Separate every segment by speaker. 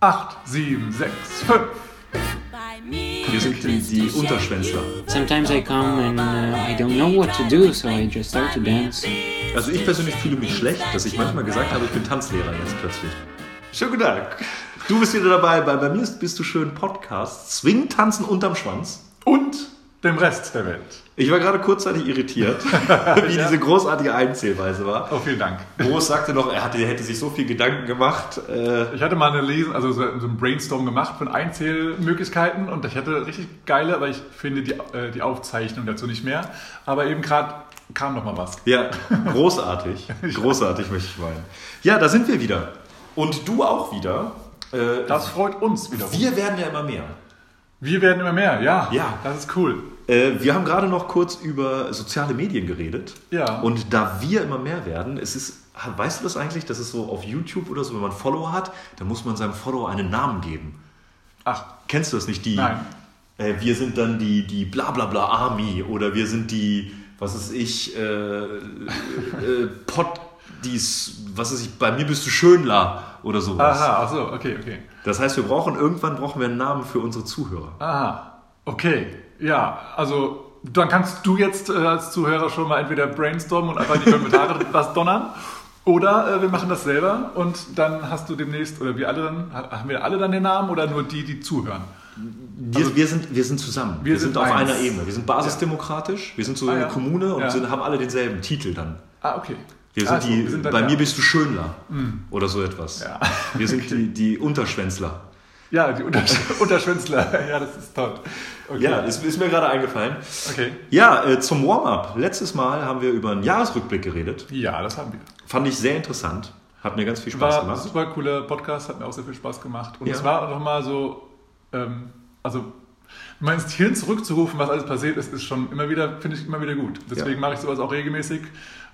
Speaker 1: 8, 7, 6, 5.
Speaker 2: Wir sind die, Unterschwänzler.
Speaker 3: Sometimes I come and uh, I don't know what to do, so I just start to dance.
Speaker 2: Also ich persönlich fühle mich schlecht, dass ich manchmal gesagt habe, ich bin Tanzlehrer jetzt plötzlich. Schönen guten Tag. Du bist wieder dabei bei, bei mir bist du schön Podcast. Swing tanzen unterm Schwanz.
Speaker 1: Und dem Rest der Welt.
Speaker 2: Ich war gerade kurzzeitig irritiert, wie ja. diese großartige Einzählweise war.
Speaker 1: Oh, vielen Dank.
Speaker 2: Boris sagte noch, er, hatte, er hätte sich so viel Gedanken gemacht.
Speaker 1: Äh ich hatte mal eine Lesen, also so, so ein Brainstorm gemacht von Einzählmöglichkeiten und ich hatte richtig geile, aber ich finde die, äh, die Aufzeichnung dazu nicht mehr. Aber eben gerade kam noch mal was.
Speaker 2: Ja, großartig. großartig möchte ich meinen. Ja, da sind wir wieder. Und du auch wieder.
Speaker 1: Äh, das freut uns wieder.
Speaker 2: Wir werden ja immer mehr.
Speaker 1: Wir werden immer mehr, ja.
Speaker 2: Ja.
Speaker 1: Das ist cool.
Speaker 2: Äh, wir haben gerade noch kurz über soziale Medien geredet.
Speaker 1: Ja.
Speaker 2: Und da wir immer mehr werden, es ist, weißt du das eigentlich, dass es so auf YouTube oder so, wenn man Follower hat, dann muss man seinem Follower einen Namen geben.
Speaker 1: Ach.
Speaker 2: Kennst du das nicht? Die,
Speaker 1: Nein.
Speaker 2: Äh, wir sind dann die, die Blablabla Army oder wir sind die, was ist ich, äh, äh, Pod, dies, was ist ich, bei mir bist du Schönler oder sowas.
Speaker 1: Aha, ach so, okay, okay.
Speaker 2: Das heißt, wir brauchen, irgendwann brauchen wir einen Namen für unsere Zuhörer.
Speaker 1: Aha, okay. Ja, also dann kannst du jetzt äh, als Zuhörer schon mal entweder brainstormen und einfach in die Kommentare was donnern. Oder äh, wir machen das selber und dann hast du demnächst, oder wir alle dann, haben wir alle dann den Namen oder nur die, die zuhören?
Speaker 2: Wir, also, wir, sind, wir sind zusammen. Wir, wir sind, sind, auf einer Ebene. Wir sind basisdemokratisch, wir sind so ah, eine ja. Kommune und ja. sind, haben alle denselben Titel dann.
Speaker 1: Ah, okay.
Speaker 2: Wir sind also, die, sind bei mir bist du Schönler mhm. oder so etwas. Wir sind okay. die, die Unterschwänzler.
Speaker 1: Ja, die Untersch Unterschwänzler. ja, das ist toll.
Speaker 2: Okay. Ja, ist, ist, mir gerade eingefallen.
Speaker 1: Okay.
Speaker 2: Ja, äh, zum Warm-up. Letztes Mal haben wir über einen Jahresrückblick geredet.
Speaker 1: Ja, das haben wir.
Speaker 2: Fand ich sehr interessant. Hat mir ganz viel Spaß
Speaker 1: war
Speaker 2: gemacht.
Speaker 1: War super cooler Podcast, hat mir auch sehr viel Spaß gemacht. Und ja. es war auch nochmal so, ähm, also mein ins Hirn zurückzurufen, was alles passiert ist, ist schon immer wieder, finde ich immer wieder gut. Deswegen ja. mache ich sowas auch regelmäßig.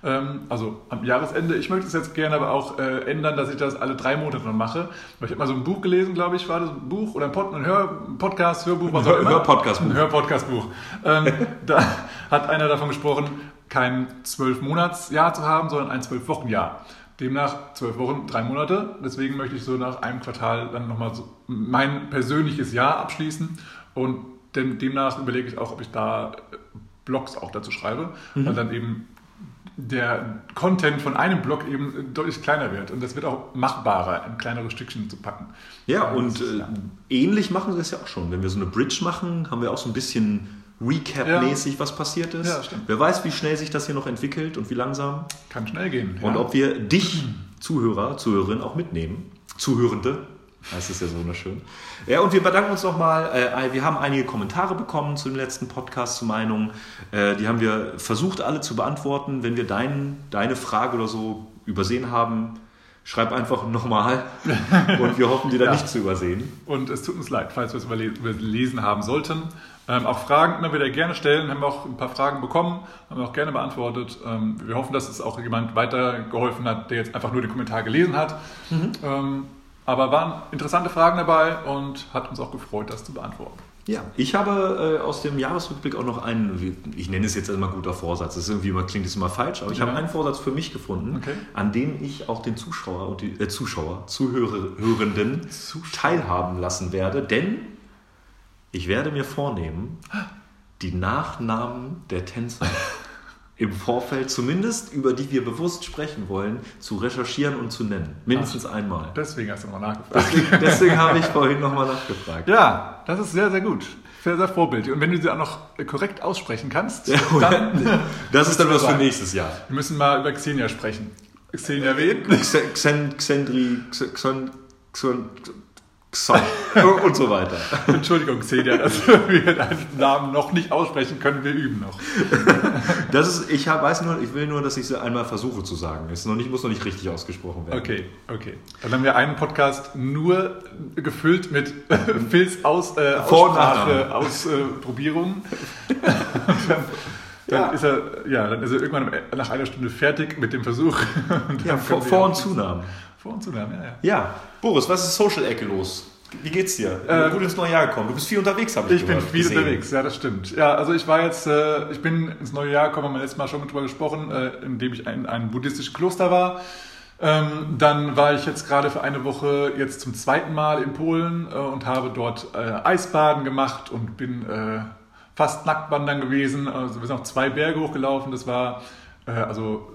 Speaker 1: Ähm, also am Jahresende. Ich möchte es jetzt gerne aber auch äh, ändern, dass ich das alle drei Monate mache. Weil ich habe mal so ein Buch gelesen, glaube ich, war das ein Buch oder ein, Pod, ein Hör, Podcast, Hörbuch, was auch immer.
Speaker 2: Hörpodcast-Buch.
Speaker 1: Ein Hörpodcast-Buch. Ähm, da hat einer davon gesprochen, kein zwölf-Monats-Jahr zu haben, sondern ein zwölf-Wochen-Jahr. Demnach zwölf Wochen, drei Monate. Deswegen möchte ich so nach einem Quartal dann nochmal so mein persönliches Jahr abschließen. Und demnach überlege ich auch, ob ich da Blogs auch dazu schreibe, mhm. weil dann eben der Content von einem Blog eben deutlich kleiner wird. Und das wird auch machbarer, in kleinere Stückchen zu packen.
Speaker 2: Ja, und äh, ähnlich machen wir es ja auch schon. Wenn wir so eine Bridge machen, haben wir auch so ein bisschen Recap-mäßig, ja. was passiert ist.
Speaker 1: Ja, stimmt.
Speaker 2: Wer weiß, wie schnell sich das hier noch entwickelt und wie langsam.
Speaker 1: Kann schnell gehen.
Speaker 2: Und ja. ob wir dich, Zuhörer, Zuhörerin, auch mitnehmen. Zuhörende, heißt es ja so wunderschön. Ja, und wir bedanken uns nochmal. Äh, wir haben einige Kommentare bekommen zu dem letzten Podcast, zu Meinungen. Äh, die haben wir versucht, alle zu beantworten. Wenn wir dein, deine Frage oder so übersehen haben, schreib einfach nochmal und wir hoffen, die dann ja. nicht zu übersehen.
Speaker 1: Und es tut uns leid, falls wir es überlesen haben sollten. Ähm, auch Fragen immer wieder gerne stellen. Haben wir auch ein paar Fragen bekommen, haben wir auch gerne beantwortet. Ähm, wir hoffen, dass es auch jemand weitergeholfen hat, der jetzt einfach nur den Kommentar gelesen hat. Mhm. Ähm, aber waren interessante Fragen dabei und hat uns auch gefreut, das zu beantworten.
Speaker 2: Ja, ich habe äh, aus dem Jahresrückblick auch noch einen, ich nenne es jetzt immer guter Vorsatz, das ist irgendwie immer, klingt es immer falsch, aber ich ja. habe einen Vorsatz für mich gefunden,
Speaker 1: okay.
Speaker 2: an dem ich auch den Zuschauer und die äh, Zuschauer, Zuhörenden Zuschauer. teilhaben lassen werde, denn ich werde mir vornehmen, die Nachnamen der Tänzer im Vorfeld, zumindest über die wir bewusst sprechen wollen, zu recherchieren und zu nennen. Mindestens Ach, einmal.
Speaker 1: Deswegen hast du nochmal nachgefragt.
Speaker 2: Deswegen, deswegen habe ich vorhin nochmal nachgefragt.
Speaker 1: Ja, das ist sehr, sehr gut. Sehr, sehr vorbildlich. Und wenn du sie auch noch korrekt aussprechen kannst, ja, dann.
Speaker 2: das ist dann was für nächstes Jahr.
Speaker 1: Wir müssen mal über Xenia sprechen. Xenia wen?
Speaker 2: Xen, Xendri, Xen, Xen, und so weiter.
Speaker 1: Entschuldigung, Xenia, dass wir deinen Namen noch nicht aussprechen können, wir üben noch.
Speaker 2: Das ist, ich weiß nur, ich will nur, dass ich sie einmal versuche zu sagen. Es noch nicht, muss noch nicht richtig ausgesprochen werden.
Speaker 1: Okay, okay. Dann haben wir einen Podcast nur gefüllt mit Phils aus, äh, Aussprache, Ausprobierungen. Äh, dann, ja. ist er, ja, dann ist er irgendwann nach einer Stunde fertig mit dem Versuch.
Speaker 2: ja, Vor-, Vor und Zunahmen.
Speaker 1: Vor- und Zunahmen, ja, ja.
Speaker 2: Ja, Boris, was ist Social-Ecke los? Wie geht's dir? Du bist gut ins neue Jahr gekommen. Du bist viel unterwegs, habe ich
Speaker 1: Ich gehört, bin viel gesehen. unterwegs, ja, das stimmt. Ja, also ich war jetzt, äh, ich bin ins neue Jahr gekommen, haben wir letztes Mal schon drüber gesprochen, äh, indem ich in einem buddhistischen Kloster war. Ähm, dann war ich jetzt gerade für eine Woche jetzt zum zweiten Mal in Polen äh, und habe dort äh, Eisbaden gemacht und bin äh, fast nackt wandern gewesen. Also wir sind auch zwei Berge hochgelaufen. Das war äh, also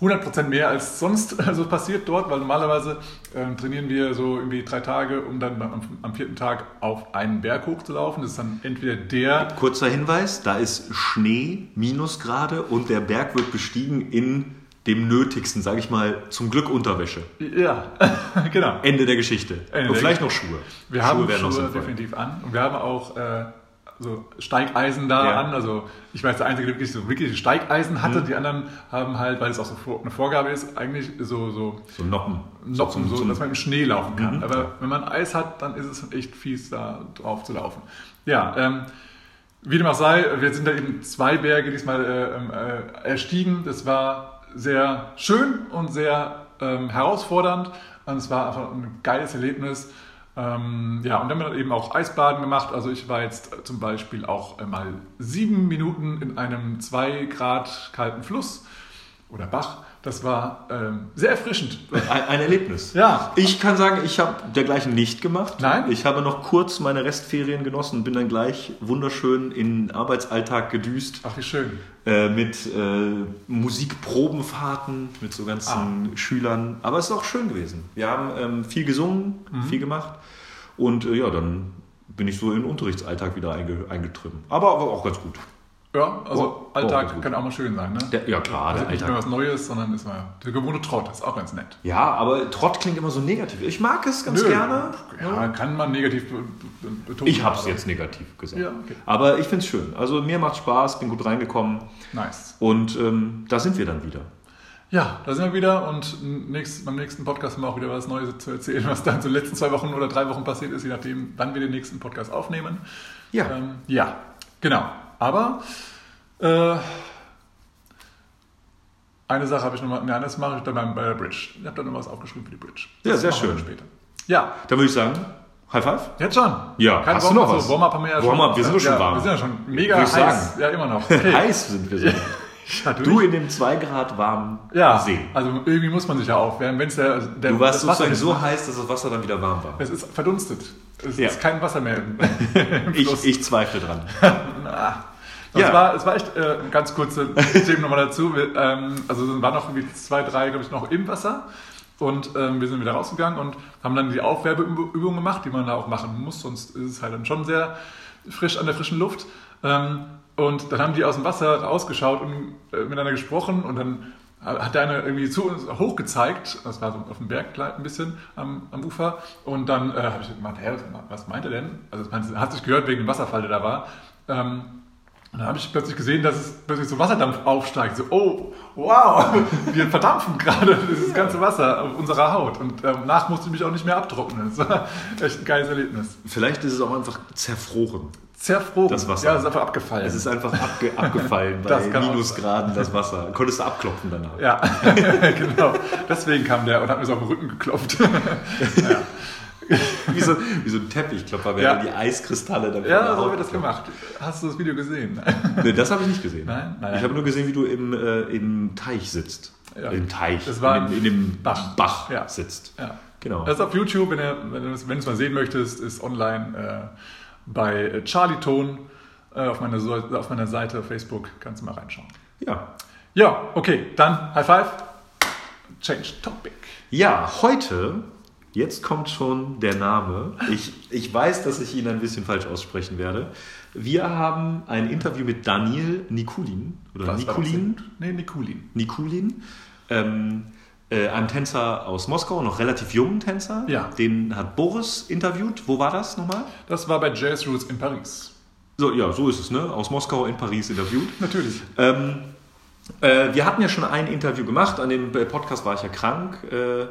Speaker 1: 100% mehr als sonst also passiert dort, weil normalerweise ähm, trainieren wir so irgendwie drei Tage, um dann am, am vierten Tag auf einen Berg hochzulaufen. Das ist dann entweder der
Speaker 2: Kurzer Hinweis, da ist Schnee, Minusgrade und der Berg wird bestiegen in dem Nötigsten, sage ich mal, zum Glück Unterwäsche.
Speaker 1: Ja, genau.
Speaker 2: Ende der Geschichte.
Speaker 1: Ende
Speaker 2: und
Speaker 1: der
Speaker 2: vielleicht noch Schuhe.
Speaker 1: Wir haben
Speaker 2: wären noch
Speaker 1: Schuhe definitiv an und wir haben auch äh, so Steigeisen da
Speaker 2: Ja.
Speaker 1: an. Also ich weiß, der Einzige, der wirklich so wirkliche Steigeisen hatte.
Speaker 2: Mhm.
Speaker 1: Die anderen haben halt, weil es auch so eine Vorgabe ist, eigentlich so, so
Speaker 2: So Noppen.
Speaker 1: Noppen, so,
Speaker 2: zum-
Speaker 1: dass man im Schnee laufen kann.
Speaker 2: Mhm.
Speaker 1: Aber wenn man Eis hat, dann ist es echt fies, da drauf zu laufen. Ja, ähm, wie dem auch sei, wir sind da eben zwei Berge diesmal äh, ähm, äh, erstiegen. Das war sehr schön und sehr ähm, herausfordernd. Und es war einfach ein geiles Erlebnis. Ähm, ja, und dann haben wir eben auch Eisbaden gemacht. Also ich war jetzt zum Beispiel auch äh, mal sieben Minuten in einem zwei Grad kalten Fluss oder Bach. Das war ähm, sehr erfrischend.
Speaker 2: Ein, ein Erlebnis.
Speaker 1: Ja.
Speaker 2: Ich kann sagen, ich habe dergleichen nicht gemacht.
Speaker 1: Nein?
Speaker 2: Ich habe noch kurz meine Restferien genossen und bin dann gleich wunderschön in den Arbeitsalltag gedüst.
Speaker 1: Ach, wie schön.
Speaker 2: Äh, mit äh, Musikprobenfahrten, mit so ganzen Schülern. Aber es ist auch schön gewesen. Wir haben ähm, viel gesungen, viel gemacht. Und äh, ja, dann bin ich so in den Unterrichtsalltag wieder einge eingetreten. Aber, aber auch ganz gut.
Speaker 1: Ja, also
Speaker 2: Oh, oh,
Speaker 1: Alltag
Speaker 2: ganz gut.
Speaker 1: kann auch mal schön sein, ne?
Speaker 2: Der, ja, klar,
Speaker 1: also
Speaker 2: der
Speaker 1: nicht mehr
Speaker 2: Alltag.
Speaker 1: was Neues, sondern ist mal der gewohnte Trott, ist auch ganz nett.
Speaker 2: Ja, aber Trott klingt immer so negativ. Ich mag es ganz
Speaker 1: Nö.
Speaker 2: gerne.
Speaker 1: Ja, kann man negativ be- be- betonen.
Speaker 2: Ich habe es jetzt negativ gesagt.
Speaker 1: Ja, okay.
Speaker 2: Aber ich finde es schön. Also mir macht Spaß, bin gut reingekommen.
Speaker 1: Nice.
Speaker 2: Und ähm, da sind wir dann wieder.
Speaker 1: Ja, da sind wir wieder und nächst, beim nächsten Podcast haben wir auch wieder was Neues zu erzählen, was da in den letzten zwei Wochen oder drei Wochen passiert ist, je nachdem, wann wir den nächsten Podcast aufnehmen.
Speaker 2: Ja.
Speaker 1: Ähm, ja, genau. Aber äh, eine Sache habe ich nochmal, nein, das mache ich dann beim- bei der Bridge. Ich habe da noch was aufgeschrieben für die Bridge.
Speaker 2: Ja,
Speaker 1: Das
Speaker 2: sehr
Speaker 1: machen wir
Speaker 2: schön.
Speaker 1: Später. Ja,
Speaker 2: Dann würde ich sagen, High Five.
Speaker 1: jetzt schon.
Speaker 2: Ja,
Speaker 1: Kein
Speaker 2: hast du
Speaker 1: Warm-up,
Speaker 2: noch was?
Speaker 1: so Warm-up haben wir ja schon.
Speaker 2: Warm-up, wir sind doch schon
Speaker 1: ja,
Speaker 2: warm.
Speaker 1: Wir sind ja schon mega heiß.
Speaker 2: sagen.
Speaker 1: Ja, immer noch. Okay.
Speaker 2: Heiß sind wir so. Du in dem 2 Grad warmen
Speaker 1: Ja,
Speaker 2: See.
Speaker 1: also irgendwie muss man sich ja aufwärmen, wenn es der, der
Speaker 2: Du warst
Speaker 1: das Wasser
Speaker 2: sozusagen so heiß, dass das Wasser dann wieder warm war.
Speaker 1: Es ist verdunstet. Es
Speaker 2: Ja.
Speaker 1: ist kein Wasser mehr im, im
Speaker 2: Ich, ich zweifle dran.
Speaker 1: Es,
Speaker 2: Ja.
Speaker 1: war, es war echt äh, ganz kurze Themen nochmal dazu. Wir, ähm, also es waren noch irgendwie zwei, drei, glaube ich, noch im Wasser. Und ähm, wir sind wieder rausgegangen und haben dann die Aufwärmeübung gemacht, die man da auch machen muss, sonst ist es halt dann schon sehr frisch an der frischen Luft. Ähm, und dann haben die aus dem Wasser rausgeschaut und äh, miteinander gesprochen und dann hat der eine irgendwie zu uns hochgezeigt, das war so auf dem Berg ein bisschen am, am Ufer, und dann äh, habe ich gemeint, hä, was meint er denn? Also man hat sich gehört wegen dem Wasserfall, der da war. Ähm, und dann habe ich plötzlich gesehen, dass es plötzlich so Wasserdampf aufsteigt. So, oh, wow, wir verdampfen gerade dieses ganze Wasser auf unserer Haut. Und ähm, nach musste ich mich auch nicht mehr abtrocknen. Das war echt ein geiles Erlebnis.
Speaker 2: Vielleicht ist es auch einfach zerfroren.
Speaker 1: Zerfroren.
Speaker 2: Das Wasser.
Speaker 1: Ja, es ist einfach abgefallen.
Speaker 2: Es ist einfach abge abgefallen bei Minusgraden, das Wasser. Konntest du abklopfen danach.
Speaker 1: ja, genau. Deswegen kam der und hat mir so auf den Rücken geklopft.
Speaker 2: Wie, so, wie so ein Teppichklopfer, wenn
Speaker 1: Ja.
Speaker 2: die Eiskristalle von
Speaker 1: ja, so
Speaker 2: Haut
Speaker 1: wird das gemacht. Hast du das Video gesehen?
Speaker 2: Nee, das habe ich nicht gesehen.
Speaker 1: Nein? Nein.
Speaker 2: Ich habe nur gesehen, wie du im, äh, im Teich sitzt.
Speaker 1: Ja.
Speaker 2: Im Teich.
Speaker 1: Das war
Speaker 2: in, dem- in dem
Speaker 1: Bach.
Speaker 2: Bach,
Speaker 1: Ja.
Speaker 2: sitzt.
Speaker 1: Ja.
Speaker 2: Genau.
Speaker 1: Das ist auf YouTube, wenn, ihr, wenn du es mal sehen möchtest, ist online äh, bei äh, Charlie Ton äh, auf, meiner, auf meiner Seite auf Facebook. Kannst du mal reinschauen.
Speaker 2: ja.
Speaker 1: Ja, okay, dann High Five. Change Topic.
Speaker 2: Ja, heute, jetzt kommt schon der Name. Ich, ich weiß, dass ich ihn ein bisschen falsch aussprechen werde. Wir haben ein Interview mit Daniel Nikulin. Oder
Speaker 1: Was
Speaker 2: Nikulin?
Speaker 1: Nee, Nikulin.
Speaker 2: Nikulin. Ähm, äh, ein Tänzer aus Moskau, noch relativ jungen Tänzer.
Speaker 1: Ja.
Speaker 2: Den hat Boris interviewt. Wo war das nochmal?
Speaker 1: Das war bei Jazz Roots in Paris.
Speaker 2: So, ja, so ist es, ne? Aus Moskau in Paris interviewt.
Speaker 1: Natürlich.
Speaker 2: Ähm, äh, wir hatten ja schon ein Interview gemacht, an dem Podcast war ich ja krank äh,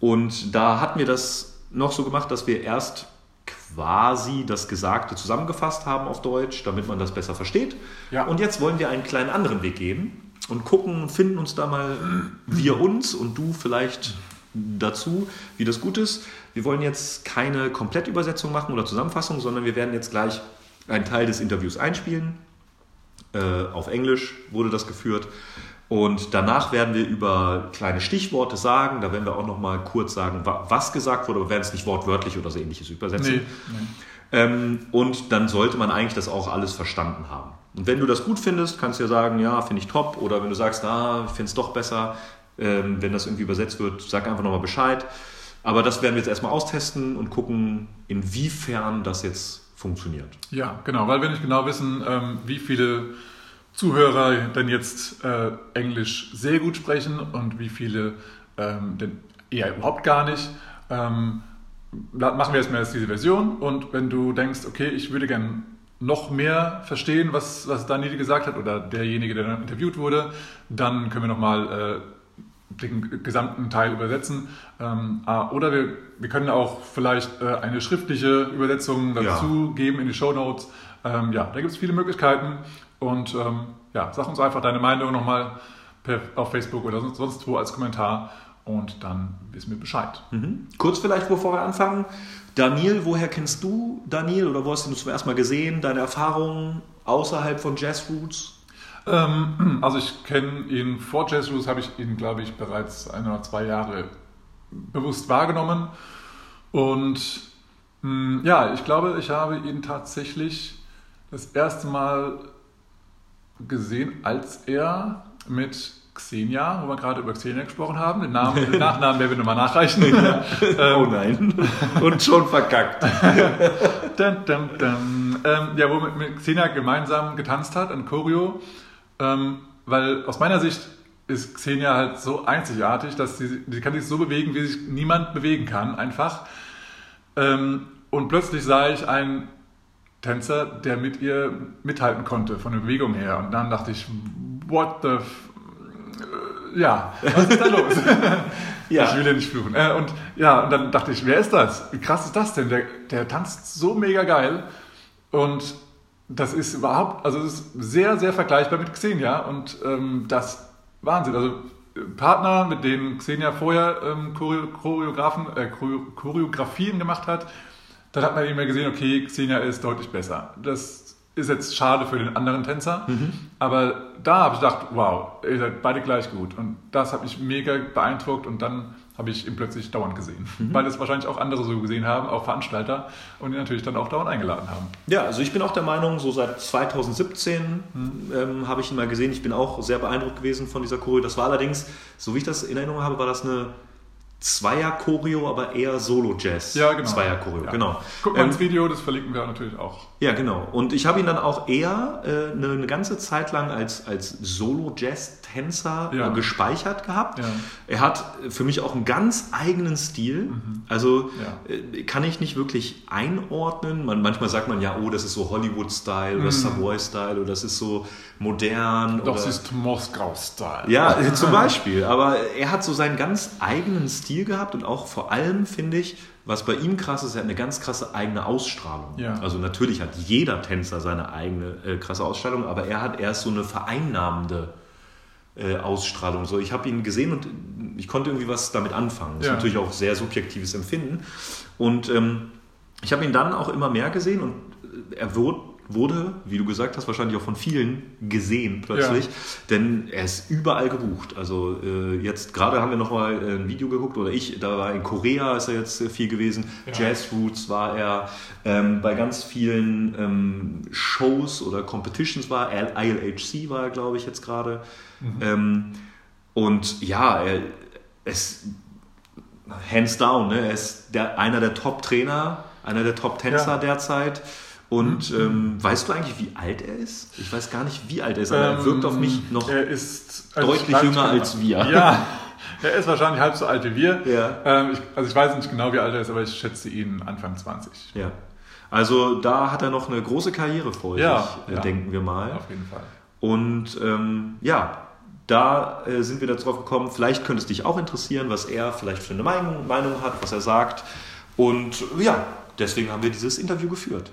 Speaker 2: und da hatten wir das noch so gemacht, dass wir erst quasi das Gesagte zusammengefasst haben auf Deutsch, damit man das besser versteht.
Speaker 1: Ja.
Speaker 2: Und jetzt wollen wir einen kleinen anderen Weg gehen und gucken, finden uns da mal wir uns und du vielleicht dazu, wie das gut ist. Wir wollen jetzt keine Komplettübersetzung machen oder Zusammenfassung, sondern wir werden jetzt gleich einen Teil des Interviews einspielen. Äh, auf Englisch wurde das geführt. Und danach werden wir über kleine Stichworte sagen. Da werden wir auch noch mal kurz sagen, wa- was gesagt wurde, aber wir werden es nicht wortwörtlich oder so ähnliches übersetzen.
Speaker 1: Nee, nee.
Speaker 2: Ähm, und dann sollte man eigentlich das auch alles verstanden haben. Und wenn du das gut findest, kannst du ja sagen, ja, finde ich top. Oder wenn du sagst, ah, ich finde es doch besser, ähm, wenn das irgendwie übersetzt wird, sag einfach nochmal Bescheid. Aber das werden wir jetzt erstmal austesten und gucken, inwiefern das jetzt funktioniert.
Speaker 1: Ja, genau, weil wir nicht genau wissen, ähm, wie viele Zuhörer denn jetzt äh, Englisch sehr gut sprechen und wie viele ähm, denn eher überhaupt gar nicht. Ähm, machen wir erstmal jetzt diese Version und wenn du denkst, okay, ich würde gern noch mehr verstehen, was, was Daniel gesagt hat oder derjenige, der dann interviewt wurde, dann können wir nochmal äh, den gesamten Teil übersetzen. Ähm, ah, oder wir, wir können auch vielleicht äh, eine schriftliche Übersetzung dazu geben in die Show Notes. Ähm, ja, da gibt es viele Möglichkeiten. Und ähm, ja, sag uns einfach deine Meinung nochmal per, auf Facebook oder sonst, sonst wo als Kommentar. Und dann wissen wir Bescheid.
Speaker 2: Mhm. Kurz vielleicht, bevor wir anfangen. Daniel, woher kennst du Daniel oder wo hast du ihn zum ersten Mal gesehen? Deine Erfahrungen außerhalb von Jazz Roots?
Speaker 1: Ähm, also ich kenne ihn vor Jazz Roots, habe ich ihn, glaube ich, bereits ein oder zwei Jahre bewusst wahrgenommen. Und mh, ja, ich glaube, ich habe ihn tatsächlich das erste Mal gesehen, als er mit Xenia, wo wir gerade über Xenia gesprochen haben, den, Namen, den Nachnamen werden wir nochmal nachreichen.
Speaker 2: oh nein. Und schon verkackt.
Speaker 1: Dun, dun, dun. Ähm, ja, wo mit, Xenia gemeinsam getanzt hat, ein Choreo. Ähm, weil aus meiner Sicht ist Xenia halt so einzigartig, dass sie, sie kann sich so bewegen, wie sich niemand bewegen kann, einfach. Ähm, und plötzlich sah ich einen Tänzer, der mit ihr mithalten konnte, von der Bewegung her. Und dann dachte ich, what the... F äh, ja, was ist da los?
Speaker 2: Ja.
Speaker 1: Ich will ja nicht fluchen. Äh, und ja, und dann dachte ich, wer ist das? Wie krass ist das denn? Der, der tanzt so mega geil. Und das ist überhaupt, also es ist sehr, sehr vergleichbar mit Xenia. Und ähm, das Wahnsinn. Also äh, Partner, mit denen Xenia vorher ähm, Choreo Choreografen, äh, Choreo Choreografien gemacht hat, dann hat man immer gesehen, okay, Xenia ist deutlich besser. Das ist jetzt schade für den anderen Tänzer, aber da habe ich gedacht, wow, ihr seid beide gleich gut. Und das hat mich mega beeindruckt und dann habe ich ihn plötzlich dauernd gesehen. Weil es wahrscheinlich auch andere so gesehen haben, auch Veranstalter, und ihn natürlich dann auch dauernd eingeladen haben.
Speaker 2: Ja, also ich bin auch der Meinung, so seit 2017 ähm, habe ich ihn mal gesehen. Ich bin auch sehr beeindruckt gewesen von dieser Choreo. Das war allerdings, so wie ich das in Erinnerung habe, war das eine Zweier-Choreo, aber eher Solo-Jazz.
Speaker 1: Ja, genau.
Speaker 2: Zweier-Choreo,
Speaker 1: Ja.
Speaker 2: genau.
Speaker 1: Guck mal
Speaker 2: Ähm,
Speaker 1: ins Video, das verlinken wir natürlich auch.
Speaker 2: Ja, genau. Und ich habe ihn dann auch eher äh, eine, eine ganze Zeit lang als, als Solo-Jazz-Tänzer
Speaker 1: Ja.
Speaker 2: äh, gespeichert gehabt.
Speaker 1: Ja.
Speaker 2: Er hat für mich auch einen ganz eigenen Stil. Also
Speaker 1: Ja.
Speaker 2: äh, kann ich nicht wirklich einordnen. Man, manchmal sagt man ja, oh, das ist so Hollywood-Style oder Savoy-Style oder das ist so modern.
Speaker 1: Doch,
Speaker 2: oder
Speaker 1: ist Moskau-Style.
Speaker 2: ja, zum Beispiel. Aber er hat so seinen ganz eigenen Stil gehabt und auch vor allem finde ich, was bei ihm krass ist, er hat eine ganz krasse eigene Ausstrahlung.
Speaker 1: Ja.
Speaker 2: Also natürlich hat jeder Tänzer seine eigene äh, krasse Ausstrahlung, aber er hat erst so eine vereinnahmende äh, Ausstrahlung. So, ich habe ihn gesehen und ich konnte irgendwie was damit anfangen. Das
Speaker 1: Ja.
Speaker 2: ist natürlich auch sehr subjektives Empfinden. Und ähm, ich habe ihn dann auch immer mehr gesehen und äh, er wurde, wurde, wie du gesagt hast, wahrscheinlich auch von vielen gesehen plötzlich,
Speaker 1: Ja.
Speaker 2: denn er ist überall gebucht. Also äh, jetzt gerade haben wir noch mal äh, ein Video geguckt oder ich, da war in Korea ist er jetzt äh, viel gewesen,
Speaker 1: Ja.
Speaker 2: Jazz Roots war er, ähm, bei ganz vielen ähm, Shows oder Competitions war er, ILHC war er glaube ich jetzt gerade. Ähm, und ja, er ist hands down, ne? er ist der, einer der Top-Trainer, einer der Top-Tänzer
Speaker 1: Ja. Mhm.
Speaker 2: derzeit. Und ähm, weißt du eigentlich, wie alt er ist? Ich weiß gar nicht, wie alt er ist, aber er wirkt auf mich noch.
Speaker 1: Ähm, Er ist
Speaker 2: deutlich
Speaker 1: ich-
Speaker 2: jünger als wir.
Speaker 1: Ja, er ist wahrscheinlich halb so alt wie wir.
Speaker 2: Ja.
Speaker 1: Ähm, ich, also ich weiß nicht genau, wie alt er ist, aber ich schätze ihn Anfang 20.
Speaker 2: Ja. Also da hat er noch eine große Karriere vor
Speaker 1: Ja,
Speaker 2: sich, äh,
Speaker 1: ja.
Speaker 2: denken wir mal.
Speaker 1: Auf jeden Fall.
Speaker 2: Und ähm, ja, da äh, sind wir darauf gekommen, vielleicht könnte es dich auch interessieren, was er vielleicht für eine Meinung, Meinung hat, was er sagt. Und ja, deswegen haben wir dieses Interview geführt.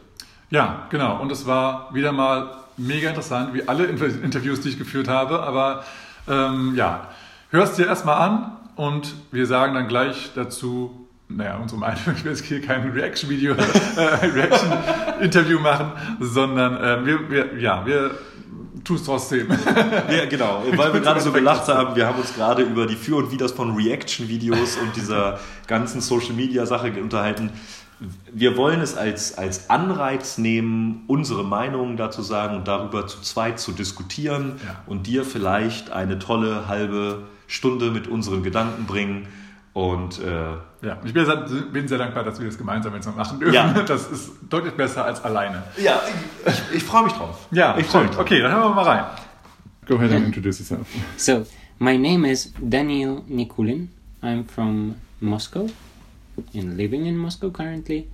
Speaker 1: Ja, genau. Und es war wieder mal mega interessant, wie alle Inter- Interviews, die ich geführt habe. Aber ähm, ja, hörst dir erstmal an und wir sagen dann gleich dazu, naja, unsere Meinung, ich will jetzt hier kein Reaction-Video, äh, Reaction-Interview machen, sondern äh, wir, wir, ja, wir tu es trotzdem.
Speaker 2: Ja, genau, weil wir gerade so gelacht haben, wir haben uns gerade über die Für und Widers von Reaction-Videos und dieser ganzen Social-Media-Sache unterhalten. Wir wollen es als, als Anreiz nehmen, unsere Meinungen dazu sagen und darüber zu zweit zu diskutieren
Speaker 1: Ja.
Speaker 2: und dir vielleicht eine tolle halbe Stunde mit unseren Gedanken bringen. Und äh,
Speaker 1: Ja, ich bin sehr, bin sehr dankbar, dass wir das gemeinsam jetzt noch machen dürfen.
Speaker 2: Ja.
Speaker 1: Das ist deutlich besser als alleine.
Speaker 2: ja, ich, ich freue mich drauf.
Speaker 1: Ja,
Speaker 2: ich freue mich drauf.
Speaker 1: Okay, dann hören wir mal rein.
Speaker 4: Go ahead and introduce yourself.
Speaker 3: So, my name is Daniel Nikulin. I'm from Moscow and living in Moscow currently.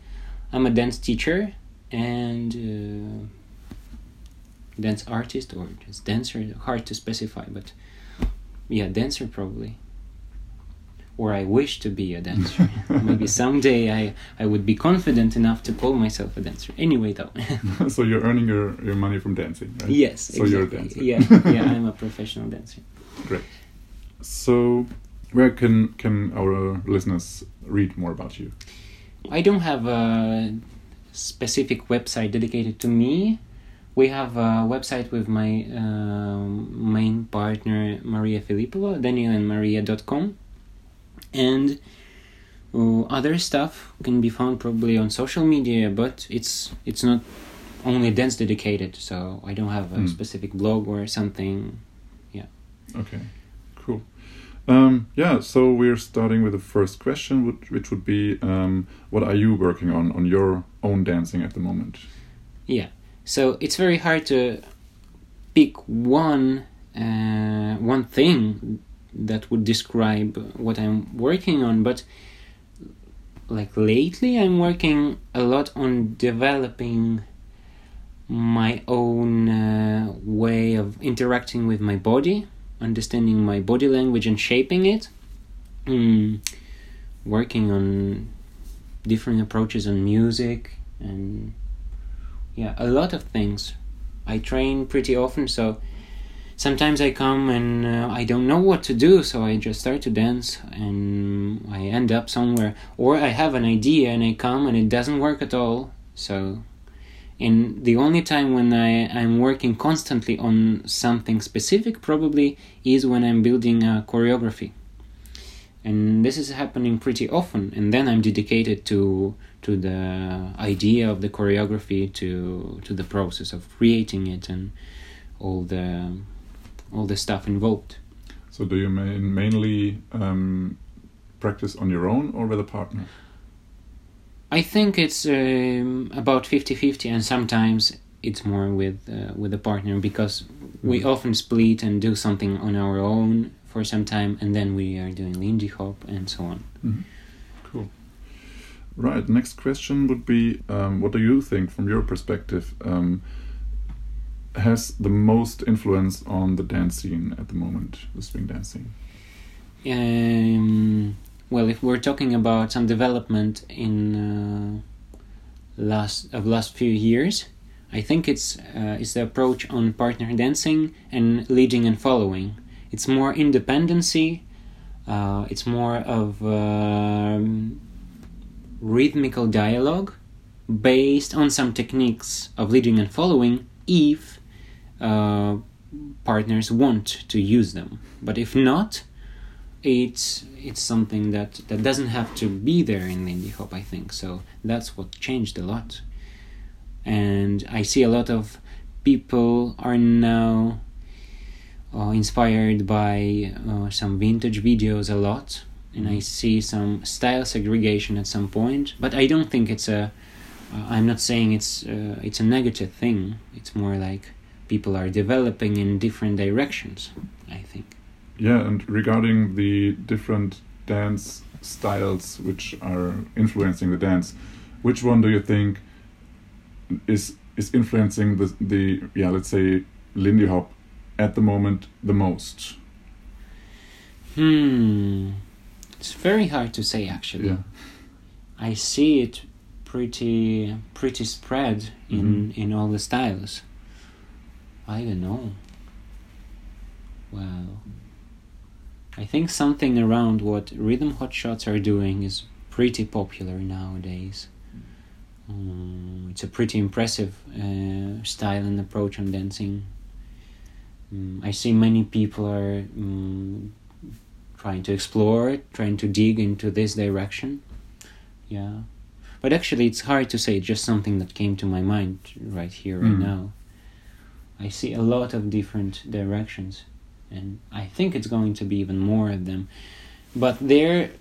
Speaker 3: I'm a dance teacher and uh, dance artist or just dancer. Hard to specify, but yeah, dancer probably. Or I wish to be a dancer. Maybe someday I, I would be confident enough to call myself a dancer. Anyway, though.
Speaker 4: so you're earning your, your money from dancing, right?
Speaker 3: yes.
Speaker 4: So you're a dancer.
Speaker 3: Yeah, yeah, I'm a professional dancer.
Speaker 4: Great. So where can can our listeners read more about you?
Speaker 3: I don't have a specific website dedicated to me. We have a website with my um, main partner Maria Filipova, danielandmaria.com, and uh, other stuff can be found probably on social media, but it's it's not only dance dedicated, so I don't have a
Speaker 4: Mm.
Speaker 3: specific blog or something.
Speaker 4: Yeah. Okay. Um, yeah, so we're starting with the first question, which, which would be, um, what are you working on on your own dancing at the moment?
Speaker 3: Yeah. So it's very hard to pick one uh, one thing that would describe what I'm working on, but like lately I'm working a lot on developing my own uh, way of interacting with my body, understanding my body language and shaping it. Mm, working on different approaches on music and yeah a lot of things i train pretty often so sometimes i come and uh, i don't know what to do so i just start to dance and i end up somewhere or i have an idea and i come and it doesn't work at all so and the only time when I, i'm working constantly on something specific probably is when i'm building a choreography. And this is happening pretty often. And then i'm dedicated to to the idea of the choreography to to the process of creating it and all the all the stuff involved.
Speaker 4: So do you main, mainly um, practice on your own or with a partner?
Speaker 3: I think it's um, about 50-50 and sometimes it's more with uh, with a partner because we
Speaker 4: Mhm.
Speaker 3: often split and do something on our own for some time and then we are doing lindy hop and so on
Speaker 4: Cool. Right. Next question would be, um, what do you think, from your perspective, um, has the most influence on the dance scene at the moment, the swing dancing?
Speaker 3: Um, well, if we're talking about some development in uh, last of last few years, I think it's uh, it's the approach on partner dancing and leading and following. It's more independency. Uh, it's more of um, rhythmical dialogue based on some techniques of leading and following if uh, partners want to use them. But if not, it's it's something that that doesn't have to be there in Lindy Hop. I think so. That's what changed a lot, and I see a lot of people are now uh, inspired by uh, some vintage videos a lot, and I see some style segregation at some point. But I don't think it's a. Uh, I'm not saying it's uh, it's a negative thing. It's more like people are developing in different directions. I think.
Speaker 4: Yeah, and regarding the different dance styles which are influencing the dance, which one do you think is is influencing the the yeah let's say Lindy Hop at the moment the most?
Speaker 3: Hmm. It's very hard to say actually.
Speaker 4: Yeah.
Speaker 3: I see it pretty pretty spread in in all the styles. I don't know. Well, I think something around what rhythm hotshots are doing is pretty popular nowadays. Um, it's a pretty impressive uh, style and approach on dancing. mm, I see many people are mm, trying to explore, trying to dig into this direction. Yeah, but actually, it's hard to say. Just something that came to my mind right here, right
Speaker 4: Mhm.
Speaker 3: now. I see a lot of different directions, and I think it's going to be even more of them. But they're,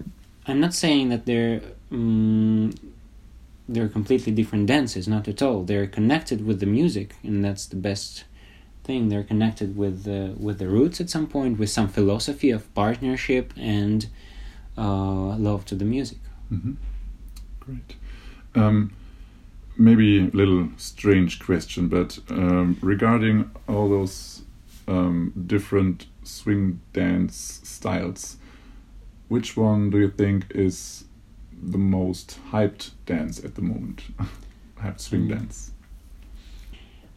Speaker 3: I'm not saying that they're, mm, they're completely different dances. Not at all. They're connected with the music, and that's the best thing. They're connected with the with the roots at some point, with some philosophy of partnership and uh, love to the music.
Speaker 4: hmm Great. Um, maybe a little strange question, but um, regarding all those um, different swing dance styles, which one do you think is the most hyped dance at the moment? hyped swing
Speaker 3: Mm.
Speaker 4: dance.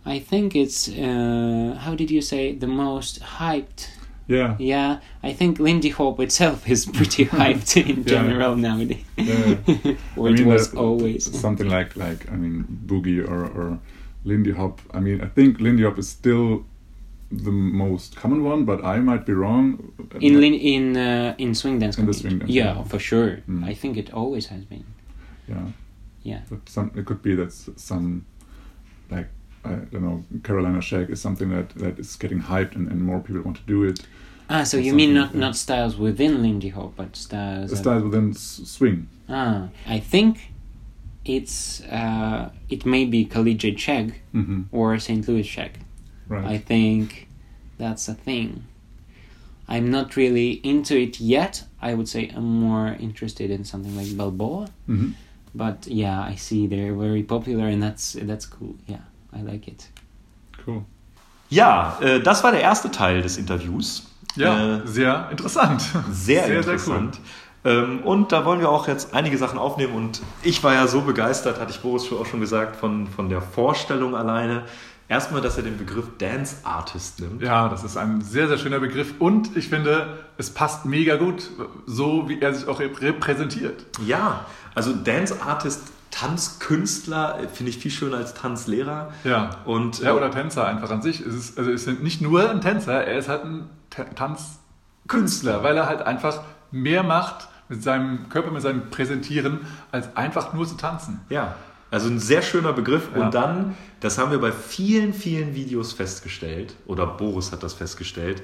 Speaker 3: I think it's uh, how did you say the most hyped?
Speaker 4: Yeah.
Speaker 3: Yeah, I think Lindy Hop itself is pretty hyped in
Speaker 4: Yeah.
Speaker 3: general nowadays.
Speaker 4: Yeah.
Speaker 3: or
Speaker 4: I
Speaker 3: it was
Speaker 4: that-
Speaker 3: always.
Speaker 4: something like like I mean boogie or or Lindy Hop. I mean I think Lindy Hop is still the most common one, but I might be wrong.
Speaker 3: in in uh, in swing dance.
Speaker 4: In the swing dance,
Speaker 3: yeah,
Speaker 4: yeah.
Speaker 3: for sure.
Speaker 4: Mm.
Speaker 3: I think it always has been.
Speaker 4: yeah,
Speaker 3: Yeah.
Speaker 4: but some it could be that some like I don't know Carolina Shag is something that that is getting hyped and, and more people want to do it.
Speaker 3: Ah, so you mean not not styles within Lindy Hop, but styles.
Speaker 4: The styles within s- swing.
Speaker 3: Ah, I think it's uh, it may be collegiate shag
Speaker 4: hmm
Speaker 3: or St. Louis shag.
Speaker 4: Right.
Speaker 3: I think that's a thing. I'm not really into it yet. I would say I'm more interested in something like Balboa.
Speaker 4: hmm
Speaker 3: But yeah, I see they're very popular, and that's that's cool. Yeah, I like it.
Speaker 4: Cool.
Speaker 2: Ja, äh, das war der erste Teil des Interviews.
Speaker 1: Ja,
Speaker 2: Äh,
Speaker 1: sehr interessant.
Speaker 2: Sehr,
Speaker 1: sehr,
Speaker 2: interessant. Ähm, und da wollen wir auch jetzt einige Sachen aufnehmen. Und ich war ja so begeistert, hatte ich Boris schon- auch schon gesagt, von, von der Vorstellung alleine. Erstmal, dass er den Begriff Dance Artist nimmt.
Speaker 1: Ja, das ist ein sehr, sehr schöner Begriff und ich finde, es passt mega gut, so wie er sich auch rep- repräsentiert.
Speaker 2: Ja, also Dance Artist, Tanzkünstler äh, finde ich viel schöner als Tanzlehrer.
Speaker 1: Ja.
Speaker 2: Und,
Speaker 1: Ja,
Speaker 2: äh,
Speaker 1: oder Tänzer einfach an sich. Es ist, also es ist nicht nur ein Tänzer, er ist halt ein Ta- Tanzkünstler, weil er halt einfach mehr macht mit seinem Körper, mit seinem Präsentieren, als einfach nur zu tanzen.
Speaker 2: Ja, also ein sehr schöner Begriff.
Speaker 1: Ja.
Speaker 2: Und dann, das haben wir bei vielen, vielen Videos festgestellt, oder Boris hat das festgestellt,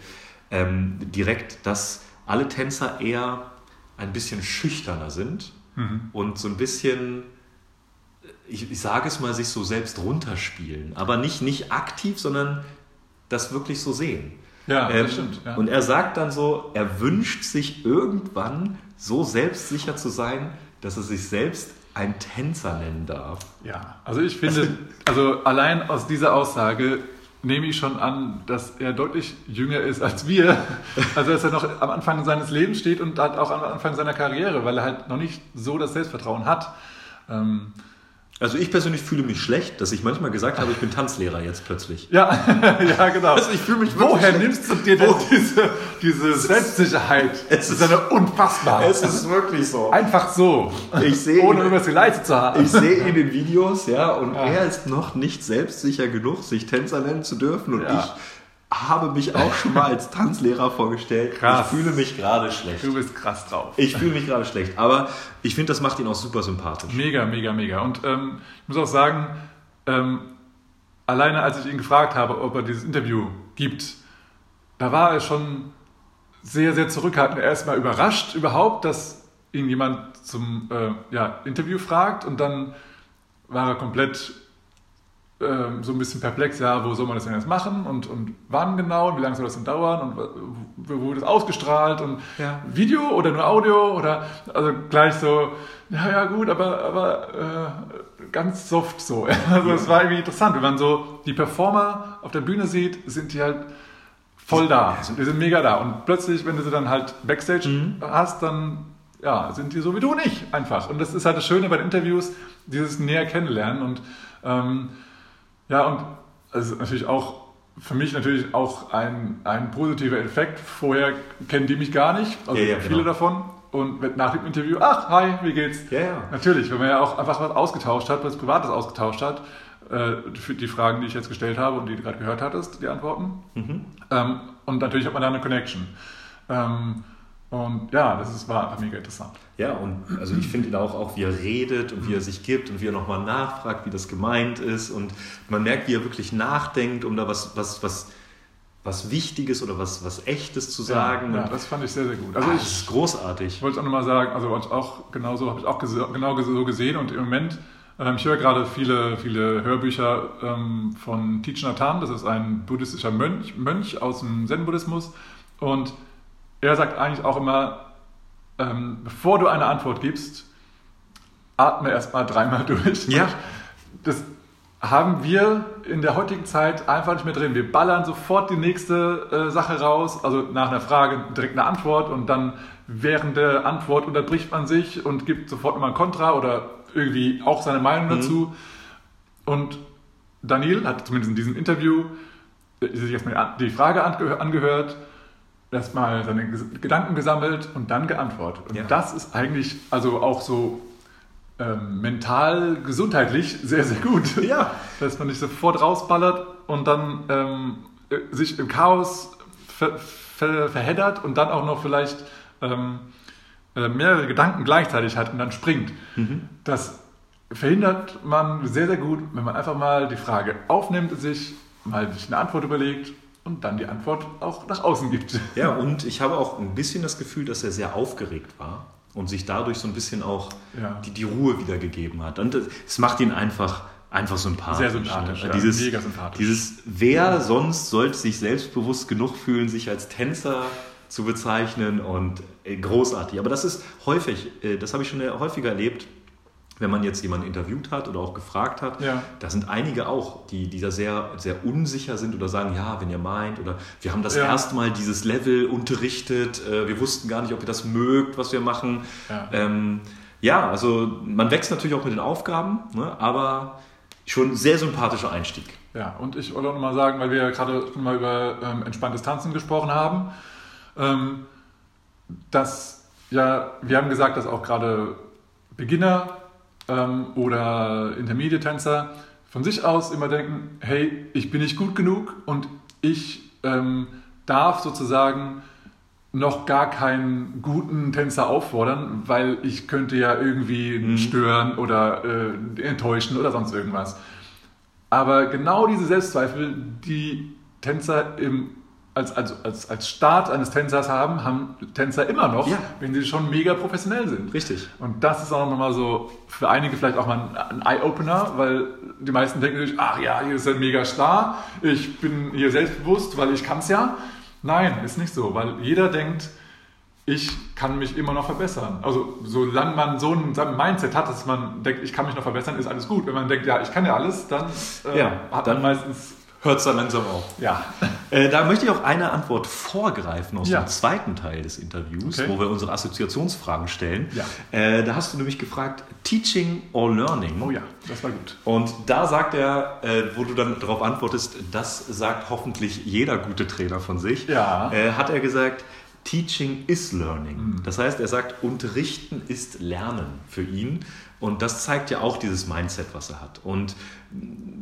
Speaker 2: ähm, direkt, dass alle Tänzer eher ein bisschen schüchterner sind und so ein bisschen, ich, ich sage es mal, sich so selbst runterspielen. Aber nicht, nicht aktiv, sondern das wirklich so sehen.
Speaker 1: Ja,
Speaker 2: Ähm,
Speaker 1: das stimmt. Ja.
Speaker 2: Und er sagt dann so, er wünscht sich irgendwann so selbstsicher zu sein, dass er sich selbst ein Tänzer nennen darf.
Speaker 1: Ja, also ich finde, also allein aus dieser Aussage nehme ich schon an, dass er deutlich jünger ist als wir. Also dass er noch am Anfang seines Lebens steht und halt auch am Anfang seiner Karriere, weil er halt noch nicht so das Selbstvertrauen hat. Ähm,
Speaker 2: Also ich persönlich fühle mich schlecht, dass ich manchmal gesagt habe, ich bin Tanzlehrer jetzt plötzlich.
Speaker 1: ja, ja, genau.
Speaker 2: Also ich fühle mich wirklich
Speaker 1: Woher
Speaker 2: schlecht.
Speaker 1: nimmst du dir denn diese, diese Selbstsicherheit?
Speaker 2: Es
Speaker 1: ist eine unfassbar.
Speaker 2: Es ist wirklich so.
Speaker 1: einfach so.
Speaker 2: Ich sehe
Speaker 1: Ohne
Speaker 2: ihn-
Speaker 1: irgendwas geleistet zu haben.
Speaker 2: Ich sehe ihn in den Videos, ja, und
Speaker 1: Ja.
Speaker 2: er ist noch nicht selbstsicher genug, sich Tänzer nennen zu dürfen. Und
Speaker 1: Ja.
Speaker 2: ich habe mich auch schon mal als Tanzlehrer vorgestellt.
Speaker 1: Krass.
Speaker 2: Ich fühle mich gerade schlecht.
Speaker 1: Du bist krass drauf.
Speaker 2: Ich fühle mich gerade schlecht. Aber ich finde, das macht ihn auch super sympathisch.
Speaker 1: Mega, mega, mega. Und ähm, ich muss auch sagen, ähm, alleine als ich ihn gefragt habe, ob er dieses Interview gibt, da war er schon sehr, sehr zurückhaltend. Er ist mal überrascht überhaupt, dass ihn jemand zum äh, ja, Interview fragt und dann war er komplett ähm, so ein bisschen perplex, ja, wo soll man das denn jetzt machen und, und wann genau und wie lange soll das denn dauern und wo, wird das ausgestrahlt und
Speaker 2: Ja.
Speaker 1: Video oder nur Audio oder also gleich so, ja, ja gut, aber, aber äh, ganz soft so. Also es war irgendwie interessant, wenn man so die Performer auf der Bühne sieht, sind die halt voll da, die sind mega da und plötzlich, wenn du sie dann halt Backstage hast, dann ja, sind die so wie du nicht einfach. Und das ist halt das Schöne bei den Interviews, dieses näher kennenlernen und ähm, ja, und also natürlich auch für mich natürlich auch ein, ein positiver Effekt. Vorher kennen die mich gar nicht, also
Speaker 2: Ja, ja,
Speaker 1: viele
Speaker 2: genau.
Speaker 1: davon. Und nach dem Interview, ach, hi, wie geht's?
Speaker 2: Ja, ja.
Speaker 1: Natürlich, wenn man ja auch einfach was ausgetauscht hat, was Privates ausgetauscht hat. äh, für die Fragen, die ich jetzt gestellt habe und die du gerade gehört hattest, die Antworten.
Speaker 2: Mhm.
Speaker 1: Ähm, und natürlich hat man da eine Connection. Ähm, und ja, das ist, war mega interessant.
Speaker 2: Ja, und also ich finde ihn auch, auch, wie er redet und wie er sich gibt und wie er nochmal nachfragt, wie das gemeint ist. Und man merkt, wie er wirklich nachdenkt, um da was, was, was, was Wichtiges oder was, was Echtes zu sagen.
Speaker 1: Ja, ja das fand ich sehr, sehr gut. Also
Speaker 2: ah,
Speaker 1: ich,
Speaker 2: das ist großartig.
Speaker 1: Ich wollte es auch nochmal sagen, also auch genauso habe ich auch genau so gesehen und im Moment, ähm, ich höre gerade viele, viele Hörbücher ähm, von Thich Nhat Hanh, das ist ein buddhistischer Mönch, Mönch aus dem Zen-Buddhismus und er sagt eigentlich auch immer, ähm, bevor du eine Antwort gibst, atme erstmal dreimal durch.
Speaker 2: Ja.
Speaker 1: Das haben wir in der heutigen Zeit einfach nicht mehr drin. Wir ballern sofort die nächste äh, Sache raus, also nach einer Frage direkt eine Antwort und dann während der Antwort unterbricht man sich und gibt sofort immer ein Kontra oder irgendwie auch seine Meinung dazu. Und Daniel hat zumindest in diesem Interview äh, sich erstmal die Frage ange angehört, erstmal seine Gedanken gesammelt und dann geantwortet. Und
Speaker 2: Ja.
Speaker 1: das ist eigentlich also auch so ähm, mental, gesundheitlich sehr, sehr gut.
Speaker 2: Ja.
Speaker 1: Dass man nicht sofort rausballert und dann ähm, äh, sich im Chaos ver ver verheddert und dann auch noch vielleicht ähm, äh, mehrere Gedanken gleichzeitig hat und dann springt. Das verhindert man sehr, sehr gut, wenn man einfach mal die Frage aufnimmt, sich mal sich eine Antwort überlegt und dann die Antwort auch nach außen gibt.
Speaker 2: Ja, und ich habe auch ein bisschen das Gefühl, dass er sehr aufgeregt war und sich dadurch so ein bisschen auch
Speaker 1: Ja.
Speaker 2: die, die Ruhe wiedergegeben hat. Und es macht ihn einfach, einfach sympathisch.
Speaker 1: Sehr sympathisch,
Speaker 2: ne?
Speaker 1: ja,
Speaker 2: dieses,
Speaker 1: mega sympathisch.
Speaker 2: Dieses, wer sonst sollte sich selbstbewusst genug fühlen, sich als Tänzer zu bezeichnen und äh, großartig. Aber das ist häufig, äh, das habe ich schon häufiger erlebt, wenn man jetzt jemanden interviewt hat oder auch gefragt hat,
Speaker 1: Ja.
Speaker 2: da sind einige auch, die, die da sehr, sehr unsicher sind oder sagen, ja, wenn ihr meint, oder wir haben das
Speaker 1: Ja.
Speaker 2: erste Mal dieses Level unterrichtet, äh, wir wussten gar nicht, ob ihr das mögt, was wir machen.
Speaker 1: Ja.
Speaker 2: Ähm, ja, also man wächst natürlich auch mit den Aufgaben, ne, aber schon ein sehr sympathischer Einstieg.
Speaker 1: Ja, und ich wollte auch nochmal sagen, weil wir ja gerade schon mal über ähm, entspanntes Tanzen gesprochen haben, ähm, dass, ja, wir haben gesagt, dass auch gerade Beginner ähm, oder Intermediate-Tänzer von sich aus immer denken, hey, ich bin nicht gut genug und ich ähm, darf sozusagen noch gar keinen guten Tänzer auffordern, weil ich könnte ja irgendwie stören oder äh, enttäuschen oder sonst irgendwas. Aber genau diese Selbstzweifel, die Tänzer im, als, als, als, als Start eines Tänzers haben, haben Tänzer immer noch,
Speaker 2: Ja.
Speaker 1: wenn sie schon mega professionell sind.
Speaker 2: Richtig.
Speaker 1: Und das ist auch nochmal so für einige vielleicht auch mal ein, ein Eye-Opener, weil die meisten denken sich, ach ja, hier ist ein mega Star, ich bin hier selbstbewusst, weil ich kann es ja. Nein, ist nicht so, weil jeder denkt, ich kann mich immer noch verbessern. Also solange man so ein Mindset hat, dass man denkt, ich kann mich noch verbessern, ist alles gut. Wenn man denkt, ja, ich kann ja alles, dann äh,
Speaker 2: Ja,
Speaker 1: hat
Speaker 2: dann-
Speaker 1: man meistens,
Speaker 2: Hört es dann langsam auf.
Speaker 1: ja.
Speaker 2: Äh, da möchte ich auch eine Antwort vorgreifen aus
Speaker 1: Ja.
Speaker 2: dem zweiten Teil des Interviews,
Speaker 1: Okay.
Speaker 2: wo wir unsere Assoziationsfragen stellen.
Speaker 1: Ja.
Speaker 2: Äh, da hast du nämlich gefragt, Teaching or Learning?
Speaker 1: Oh ja, das war gut.
Speaker 2: Und da sagt er, äh, wo du dann darauf antwortest, das sagt hoffentlich jeder gute Trainer von sich,
Speaker 1: Ja.
Speaker 2: äh, hat er gesagt, Teaching is Learning. Das heißt, er sagt, Unterrichten ist Lernen für ihn. Und das zeigt ja auch dieses Mindset, was er hat. Und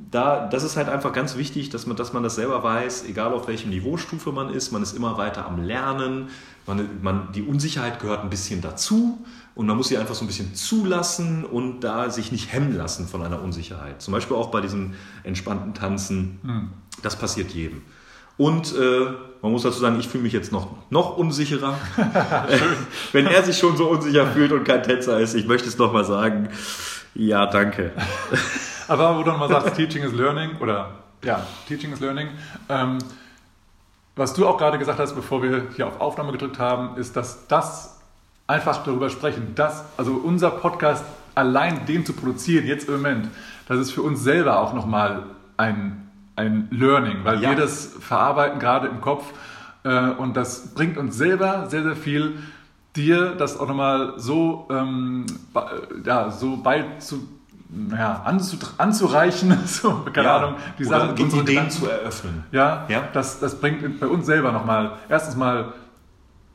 Speaker 2: da, das ist halt einfach ganz wichtig, dass man, dass man das selber weiß, egal auf welchem Niveaustufe man ist, man ist immer weiter am Lernen. Man, man, die Unsicherheit gehört ein bisschen dazu und man muss sie einfach so ein bisschen zulassen und da sich nicht hemmen lassen von einer Unsicherheit. Zum Beispiel auch bei diesem entspannten Tanzen. Das passiert jedem. Und äh, man muss dazu sagen, ich fühle mich jetzt noch, noch unsicherer. Wenn er sich schon so unsicher fühlt und kein Tänzer ist, ich möchte es nochmal sagen. Ja, danke.
Speaker 1: Aber wo du nochmal sagst, Teaching is Learning oder ja, Teaching is Learning. Ähm, was du auch gerade gesagt hast, bevor wir hier auf Aufnahme gedrückt haben, ist, dass das einfach darüber sprechen, dass, also unser Podcast allein den zu produzieren, jetzt im Moment, das ist für uns selber auch nochmal ein, ein Learning, weil
Speaker 2: Ja.
Speaker 1: wir das verarbeiten gerade im Kopf äh, und das bringt uns selber sehr, sehr viel, dir das auch nochmal so, ähm, äh, ja, so beizu, ja, anzu, anzureichen, so, keine Ahnung, die
Speaker 2: Oder
Speaker 1: Sachen, unsere
Speaker 2: Ideen
Speaker 1: Gedanken-
Speaker 2: zu eröffnen.
Speaker 1: ja,
Speaker 2: Ja.
Speaker 1: Das, das bringt bei uns selber nochmal erstens mal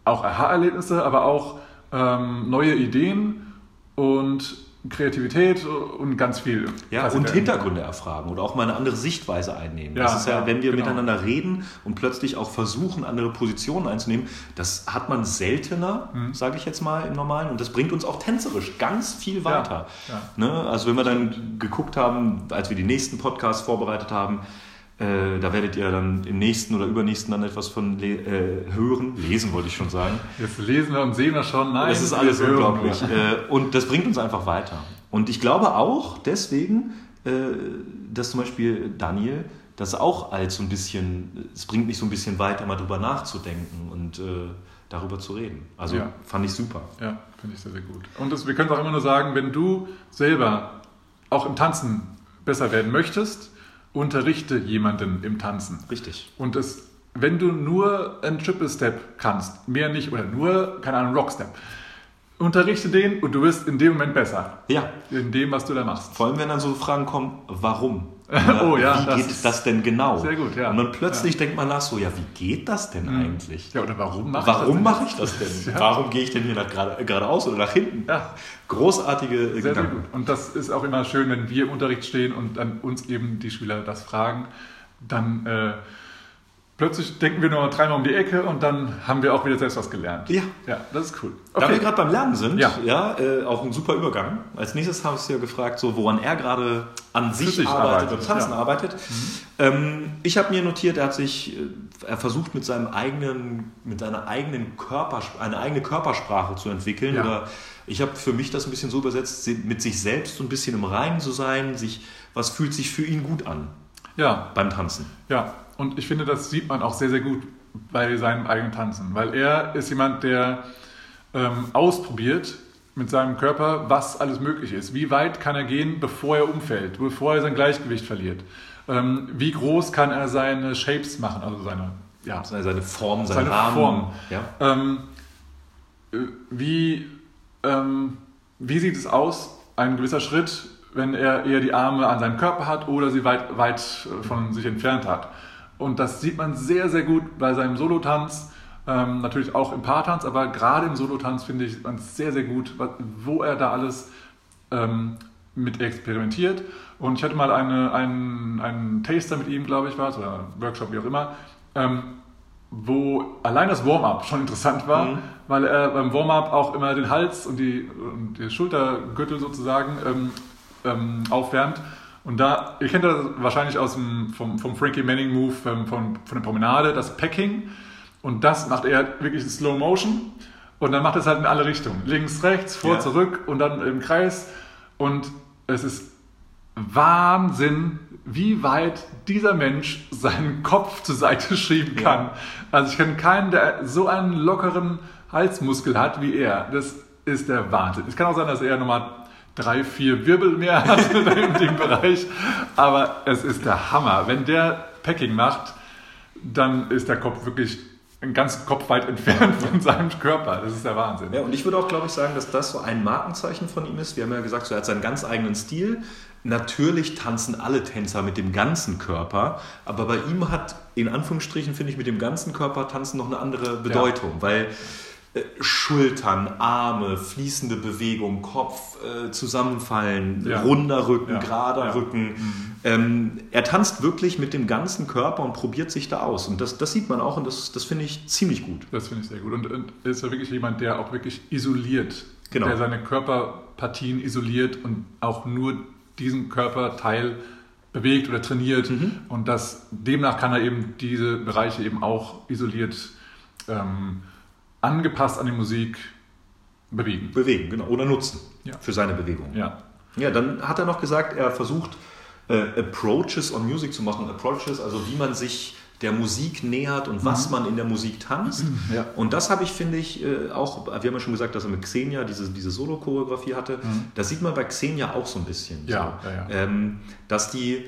Speaker 1: auch Aha-Erlebnisse, aber auch ähm, neue Ideen und Kreativität und ganz viel.
Speaker 2: Ja, und. Hintergründe erfragen oder auch mal eine andere Sichtweise einnehmen.
Speaker 1: Ja,
Speaker 2: das ist ja,
Speaker 1: ja,
Speaker 2: wenn wir
Speaker 1: genau.
Speaker 2: miteinander reden und plötzlich auch versuchen, andere Positionen einzunehmen, das hat man seltener,
Speaker 1: Mhm.
Speaker 2: sage ich jetzt mal im Normalen. Und das bringt uns auch tänzerisch ganz viel weiter.
Speaker 1: ja.
Speaker 2: Ne? Also wenn wir dann geguckt haben, als wir die nächsten Podcasts vorbereitet haben, äh, da werdet ihr dann im nächsten oder übernächsten dann etwas von le äh, hören. Lesen wollte ich schon sagen.
Speaker 1: Jetzt lesen wir und sehen wir schon. Nein,
Speaker 2: Das ist alles unglaublich. Äh, Und das bringt uns einfach weiter. Und ich glaube auch deswegen, äh, dass zum Beispiel Daniel das auch als so ein bisschen, es bringt mich so ein bisschen weiter, mal drüber nachzudenken und äh, darüber zu reden. Also
Speaker 1: Ja.
Speaker 2: fand ich super.
Speaker 1: Ja, finde ich sehr, sehr gut. Und das, wir können es auch immer nur sagen, wenn du selber auch im Tanzen besser werden möchtest, unterrichte jemanden im Tanzen.
Speaker 2: Richtig.
Speaker 1: Und es, wenn du nur einen Triple Step kannst, mehr nicht, oder nur, keine Ahnung, Rock Step, unterrichte den und du wirst in dem Moment besser.
Speaker 2: Ja,
Speaker 1: In dem, was du da machst.
Speaker 2: vor allem wenn dann so Fragen kommen, warum?
Speaker 1: Oh ja,
Speaker 2: wie
Speaker 1: das
Speaker 2: geht
Speaker 1: ist
Speaker 2: das denn genau?
Speaker 1: sehr gut, ja.
Speaker 2: Und dann plötzlich denkt man nach so, ja, wie geht das denn eigentlich?
Speaker 1: Ja, oder warum mache
Speaker 2: Warum mache
Speaker 1: ich
Speaker 2: ich das denn?
Speaker 1: Ja.
Speaker 2: Warum gehe ich denn hier nach gerade, geradeaus oder nach hinten?
Speaker 1: Ja.
Speaker 2: Großartige äh,
Speaker 1: Sehr, sehr
Speaker 2: Gedanken.
Speaker 1: gut. Und das ist auch immer schön, wenn wir im Unterricht stehen und dann uns eben die Schüler das fragen, dann äh, plötzlich denken wir nur dreimal um die Ecke und dann haben wir auch wieder selbst was gelernt.
Speaker 2: Ja.
Speaker 1: Ja, das ist cool.
Speaker 2: Da wir gerade beim Lernen sind,
Speaker 1: Ja.
Speaker 2: ja, äh, auch ein super Übergang. Als nächstes habe ich Sie ja gefragt, so, woran er gerade an sich, arbeitet,
Speaker 1: arbeitet,
Speaker 2: und Tanzen
Speaker 1: ja. Mhm.
Speaker 2: arbeitet. Ähm, ich habe mir notiert, er hat sich, äh, er versucht mit seinem eigenen, mit seiner eigenen Körpersprache, eine eigene Körpersprache zu entwickeln.
Speaker 1: Ja.
Speaker 2: Oder ich habe für mich das ein bisschen so übersetzt, mit sich selbst so ein bisschen im Reinen zu sein, sich, was fühlt sich für ihn gut an
Speaker 1: Ja,
Speaker 2: beim Tanzen.
Speaker 1: ja. Und ich finde, das sieht man auch sehr, sehr gut bei seinem eigenen Tanzen, weil er ist jemand, der ähm, ausprobiert mit seinem Körper, was alles möglich ist. Wie weit kann er gehen, bevor er umfällt, bevor er sein Gleichgewicht verliert? Ähm, wie groß kann er seine Shapes machen, also seine, ja,
Speaker 2: Seine, seine Form, sein
Speaker 1: Seine
Speaker 2: Rahmen.
Speaker 1: Form.
Speaker 2: Ja.
Speaker 1: Ähm, äh, wie, ähm, wie sieht es aus, ein gewisser Schritt, wenn er eher die Arme an seinem Körper hat oder sie weit, weit äh, von sich entfernt hat? Und das sieht man sehr, sehr gut bei seinem Solotanz, ähm, natürlich auch im Paartanz, aber gerade im Solotanz finde ich man sehr, sehr gut, wo er da alles ähm, mit experimentiert. Und ich hatte mal eine, einen, einen Taster mit ihm, glaube ich, war es, oder Workshop, wie auch immer, ähm, wo allein das Warm-up schon interessant war,
Speaker 2: Mhm.
Speaker 1: weil er beim Warm-up auch immer den Hals und die, und die Schultergürtel sozusagen ähm, ähm, aufwärmt. Und da, ihr kennt das wahrscheinlich aus dem, vom, vom Frankie Manning Move ähm, von, von der Promenade, das Packing. Und das macht er wirklich in Slow Motion. Und dann macht er es halt in alle Richtungen. Links, rechts, vor,
Speaker 2: Ja.
Speaker 1: zurück und dann im Kreis. Und es ist Wahnsinn, wie weit dieser Mensch seinen Kopf zur Seite schieben kann. Also ich kenne keinen, der so einen lockeren Halsmuskel hat wie er. Das ist der Wahnsinn. Es kann auch sein, dass er nochmal drei, vier Wirbel mehr hat in dem Bereich. Aber es ist der Hammer. Wenn der Packing macht, dann ist der Kopf wirklich einen ganzen Kopf weit entfernt von seinem Körper. Das ist der Wahnsinn.
Speaker 2: Ja, und ich würde auch, glaube ich, sagen, dass das so ein Markenzeichen von ihm ist. Wir haben ja gesagt, so, er hat seinen ganz eigenen Stil. Natürlich tanzen alle Tänzer mit dem ganzen Körper, aber bei ihm hat, in Anführungsstrichen, finde ich, mit dem ganzen Körper tanzen noch eine andere Bedeutung, weil äh, Schultern, Arme, fließende Bewegung, Kopf, äh, zusammenfallen,
Speaker 1: Ja.
Speaker 2: runder Rücken,
Speaker 1: Ja.
Speaker 2: gerader
Speaker 1: Ja.
Speaker 2: Rücken. Ähm, er tanzt wirklich mit dem ganzen Körper und probiert sich da aus. Und das, das sieht man auch und das, das finde ich ziemlich gut.
Speaker 1: Das finde ich sehr gut. Und, und er ist ja wirklich jemand, der auch wirklich isoliert.
Speaker 2: Genau.
Speaker 1: Der seine Körperpartien isoliert und auch nur diesen Körperteil bewegt oder trainiert.
Speaker 2: Mhm.
Speaker 1: Und das, demnach kann er eben diese Bereiche eben auch isoliert, ähm, angepasst an die Musik bewegen.
Speaker 2: Bewegen, genau. Oder nutzen
Speaker 1: Ja.
Speaker 2: für seine Bewegung.
Speaker 1: Ja.
Speaker 2: Ja, dann hat er noch gesagt, er versucht äh, Approaches on Music zu machen. Approaches, also wie man sich der Musik nähert und was man in der Musik tanzt.
Speaker 1: Mhm. Ja.
Speaker 2: Und das habe ich, finde ich, äh, auch, wir haben ja schon gesagt, dass er mit Xenia diese, diese Solo-Choreografie hatte. Das sieht man bei Xenia auch so ein bisschen.
Speaker 1: Mhm. Ja,
Speaker 2: so.
Speaker 1: ja, ja.
Speaker 2: Ähm, dass die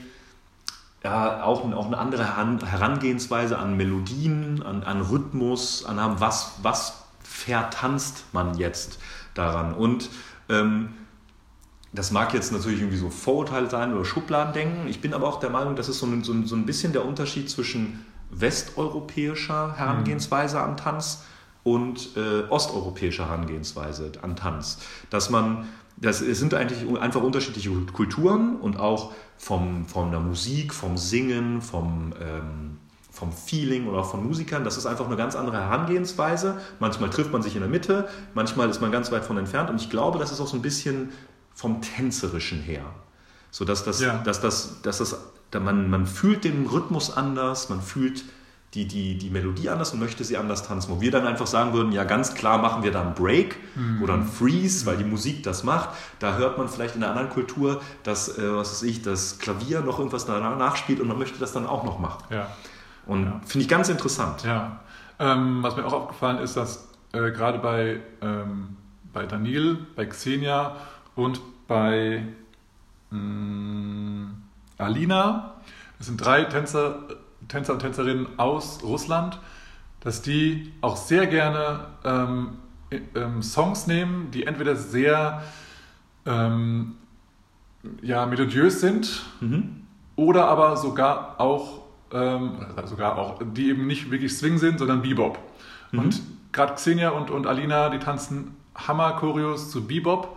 Speaker 2: ja, auch, auch eine andere Heran- Herangehensweise an Melodien, an, an Rhythmus, an haben, was, was vertanzt man jetzt daran. Und ähm, das mag jetzt natürlich irgendwie so Vorurteil sein oder Schubladendenken. Ich bin aber auch der Meinung, das ist so ein, so ein, so ein bisschen der Unterschied zwischen westeuropäischer Herangehensweise an Tanz und äh, osteuropäischer Herangehensweise an Tanz. Dass man das es sind eigentlich einfach unterschiedliche Kulturen und auch vom, von der Musik, vom Singen, vom, ähm, vom Feeling oder auch von Musikern. Das ist einfach eine ganz andere Herangehensweise. Manchmal trifft man sich in der Mitte, manchmal ist man ganz weit von entfernt. Und ich glaube, das ist auch so ein bisschen vom Tänzerischen her. So dass das,
Speaker 1: Ja.
Speaker 2: dass das, dass das, da man, man fühlt den Rhythmus anders, man fühlt die, die, die Melodie anders und möchte sie anders tanzen. Wo wir dann einfach sagen würden, ja ganz klar machen wir da einen Break oder einen Freeze, weil die Musik das macht. Da hört man vielleicht in einer anderen Kultur, dass, äh, was weiß ich, das Klavier noch irgendwas danach nachspielt und man möchte das dann auch noch machen.
Speaker 1: Ja.
Speaker 2: Und
Speaker 1: Ja.
Speaker 2: finde ich ganz interessant.
Speaker 1: Ja, ähm, was mir auch aufgefallen ist, dass äh, gerade bei, ähm, bei Daniel, bei Xenia und bei mh, Alina, das sind drei Tänzer, Tänzer und Tänzerinnen aus Russland, dass die auch sehr gerne ähm, ähm, Songs nehmen, die entweder sehr ähm, ja, melodiös sind
Speaker 2: Mhm.
Speaker 1: oder aber sogar auch, ähm, sogar auch, die eben nicht wirklich Swing sind, sondern Bebop. Und gerade Xenia und, und Alina, die tanzen Hammer-Choreos zu Bebop,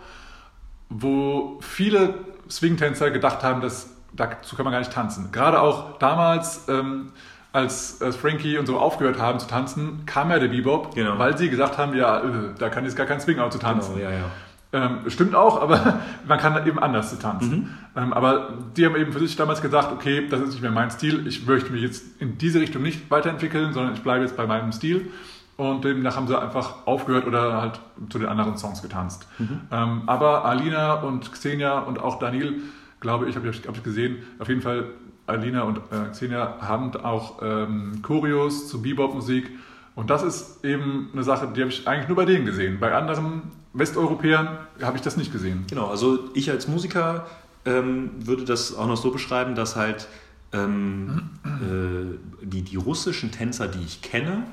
Speaker 1: wo viele Swing-Tänzer gedacht haben, dass dazu kann man gar nicht tanzen. Gerade auch damals, ähm, als, als Frankie und so aufgehört haben zu tanzen, kam ja der Bebop,
Speaker 2: Genau.
Speaker 1: weil sie gesagt haben, ja, äh, da kann jetzt gar kein Swing zu tanzen.
Speaker 2: Genau, ja, ja.
Speaker 1: Ähm, stimmt auch, aber man kann eben anders zu tanzen. Ähm, aber die haben eben für sich damals gesagt, okay, das ist nicht mehr mein Stil, ich möchte mich jetzt in diese Richtung nicht weiterentwickeln, sondern ich bleibe jetzt bei meinem Stil. Und demnach haben sie einfach aufgehört oder halt zu den anderen Songs getanzt. Ähm, aber Alina und Xenia und auch Daniel, glaube ich, habe ich, hab ich gesehen, auf jeden Fall Alina und äh, Xenia haben auch ähm, Choreos zu Bebop-Musik. Und das ist eben eine Sache, die habe ich eigentlich nur bei denen gesehen. Bei anderen Westeuropäern habe ich das nicht gesehen.
Speaker 2: Genau, also ich als Musiker ähm, würde das auch noch so beschreiben, dass halt ähm, äh, die, die russischen Tänzer, die ich kenne,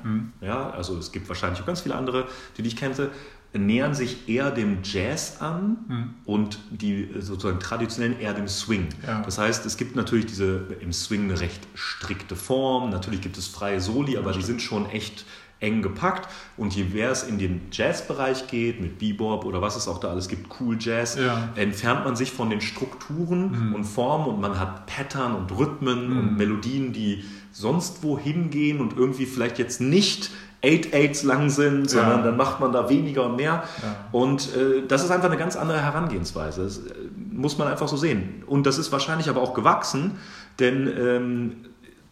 Speaker 2: ja, also es gibt wahrscheinlich auch ganz viele andere, die ich kenne, nähern sich eher dem Jazz an und die äh, sozusagen traditionellen eher dem Swing.
Speaker 1: Ja.
Speaker 2: Das heißt, es gibt natürlich diese im Swing eine recht strikte Form, natürlich gibt es freie Soli, aber die sind schon echt eng gepackt und je mehr es in den Jazzbereich geht, mit Bebop oder was es auch da alles gibt, Cool Jazz,
Speaker 1: Ja.
Speaker 2: entfernt man sich von den Strukturen und Formen und man hat Pattern und Rhythmen und Melodien, die sonst wohin gehen und irgendwie vielleicht jetzt nicht 8-8s lang sind, sondern dann macht man da weniger und mehr. Und äh, das ist einfach eine ganz andere Herangehensweise. Das äh, muss man einfach so sehen. Und das ist wahrscheinlich aber auch gewachsen, denn ähm,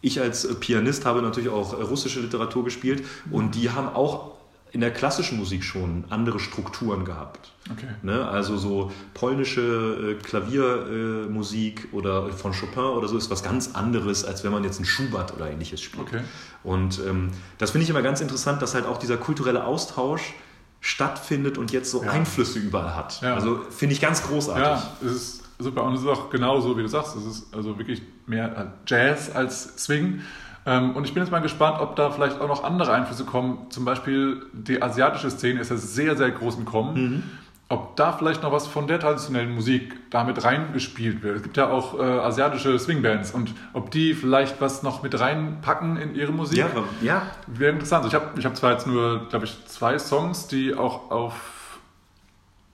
Speaker 2: ich als Pianist habe natürlich auch russische Literatur gespielt und die haben auch in der klassischen Musik schon andere Strukturen gehabt.
Speaker 1: Okay.
Speaker 2: Ne? Also so polnische äh, Klaviermusik äh, oder von Chopin oder so ist was ganz anderes, als wenn man jetzt einen Schubert oder ähnliches spielt.
Speaker 1: Okay.
Speaker 2: Und ähm, das finde ich immer ganz interessant, dass halt auch dieser kulturelle Austausch stattfindet und jetzt so
Speaker 1: Ja.
Speaker 2: Einflüsse überall hat.
Speaker 1: Ja.
Speaker 2: Also finde ich ganz großartig.
Speaker 1: Ja, es ist super. Und es ist auch genauso, wie du sagst. Es ist also wirklich mehr Jazz als Swing. Ähm, Und ich bin jetzt mal gespannt, ob da vielleicht auch noch andere Einflüsse kommen. Zum Beispiel die asiatische Szene ist ja sehr, sehr groß im Kommen. Ob da vielleicht noch was von der traditionellen Musik damit reingespielt wird. Es gibt ja auch äh, asiatische Swingbands und ob die vielleicht was noch mit reinpacken in ihre Musik.
Speaker 2: Ja, ja.
Speaker 1: Wäre interessant. Ich habe ich hab zwar jetzt nur, glaube ich, zwei Songs, die auch auf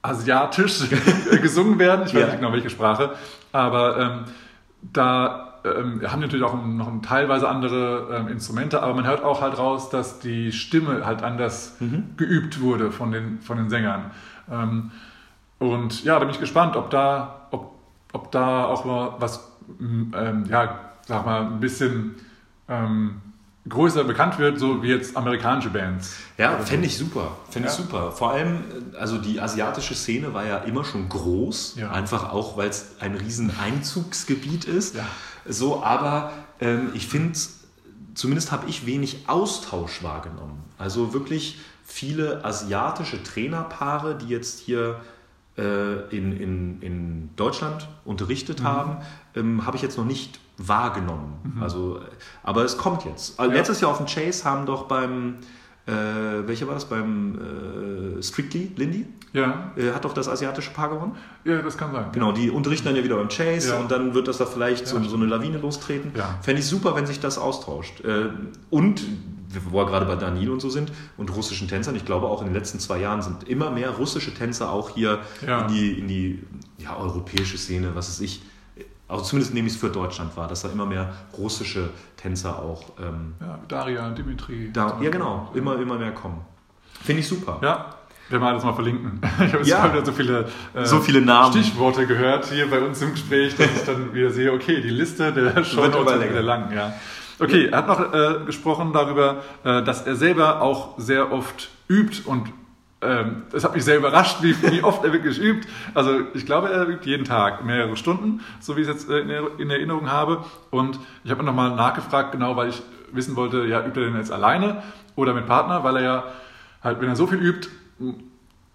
Speaker 1: asiatisch gesungen werden. Ich weiß
Speaker 2: Ja.
Speaker 1: nicht genau welche Sprache. Aber ähm, da ähm, haben natürlich auch noch teilweise andere ähm, Instrumente, aber man hört auch halt raus, dass die Stimme halt anders geübt wurde von den, von den Sängern. Ähm, und ja, da bin ich gespannt, ob da, ob, ob da auch mal was, ähm, ja, sag mal, ein bisschen ähm, größer bekannt wird, so wie jetzt amerikanische Bands.
Speaker 2: Ja, fände ich super. Fände ich
Speaker 1: Ja.
Speaker 2: super. Vor allem, äh, also die asiatische Szene war ja immer schon groß,
Speaker 1: Ja.
Speaker 2: einfach auch, weil es ein riesen Einzugsgebiet ist.
Speaker 1: Ja.
Speaker 2: So, aber ähm, ich finde, zumindest habe ich wenig Austausch wahrgenommen. Also wirklich viele asiatische Trainerpaare, die jetzt hier äh, in, in, in Deutschland unterrichtet haben, ähm, habe ich jetzt noch nicht wahrgenommen. Also, äh, aber es kommt jetzt. Also
Speaker 1: Ja.
Speaker 2: Letztes Jahr auf dem Chase haben doch beim, äh, welcher war das? Beim äh, Strictly, Lindy,
Speaker 1: Ja,
Speaker 2: äh, hat doch das asiatische Paar gewonnen.
Speaker 1: ja das kann sein.
Speaker 2: Genau, die unterrichten dann ja wieder beim Chase
Speaker 1: Ja.
Speaker 2: und dann wird das da vielleicht so,
Speaker 1: Ja,
Speaker 2: so eine Lawine lostreten.
Speaker 1: Ja.
Speaker 2: Fände ich super, wenn sich das austauscht. Äh, Und wo wir gerade bei Daniel und so sind und russischen Tänzern, ich glaube auch in den letzten zwei Jahren sind immer mehr russische Tänzer auch hier
Speaker 1: Ja.
Speaker 2: in die, in die ja, europäische Szene, was weiß ich, also zumindest nehme ich es für Deutschland wahr, dass da immer mehr russische Tänzer auch ähm,
Speaker 1: Ja, Daria, Dimitri.
Speaker 2: da, ja genau, immer, immer mehr kommen. Finde ich super.
Speaker 1: Ja, werden wir alles mal verlinken. Ich habe
Speaker 2: Ja.
Speaker 1: wieder so viele, äh,
Speaker 2: So viele Namen.
Speaker 1: Stichworte gehört hier bei uns im Gespräch, dass ich dann wieder sehe, okay, die Liste der
Speaker 2: immer
Speaker 1: wird wieder lang. Ja. Okay, er hat noch äh, gesprochen darüber, äh, dass er selber auch sehr oft übt und ähm, das hat mich sehr überrascht, wie, wie oft er wirklich übt. Also ich glaube, er übt jeden Tag mehrere Stunden, so wie ich es jetzt äh, in, Er- in Erinnerung habe. Und ich habe nochmal nachgefragt, genau, weil ich wissen wollte, ja, übt er denn jetzt alleine oder mit Partner, weil er ja halt, wenn er so viel übt,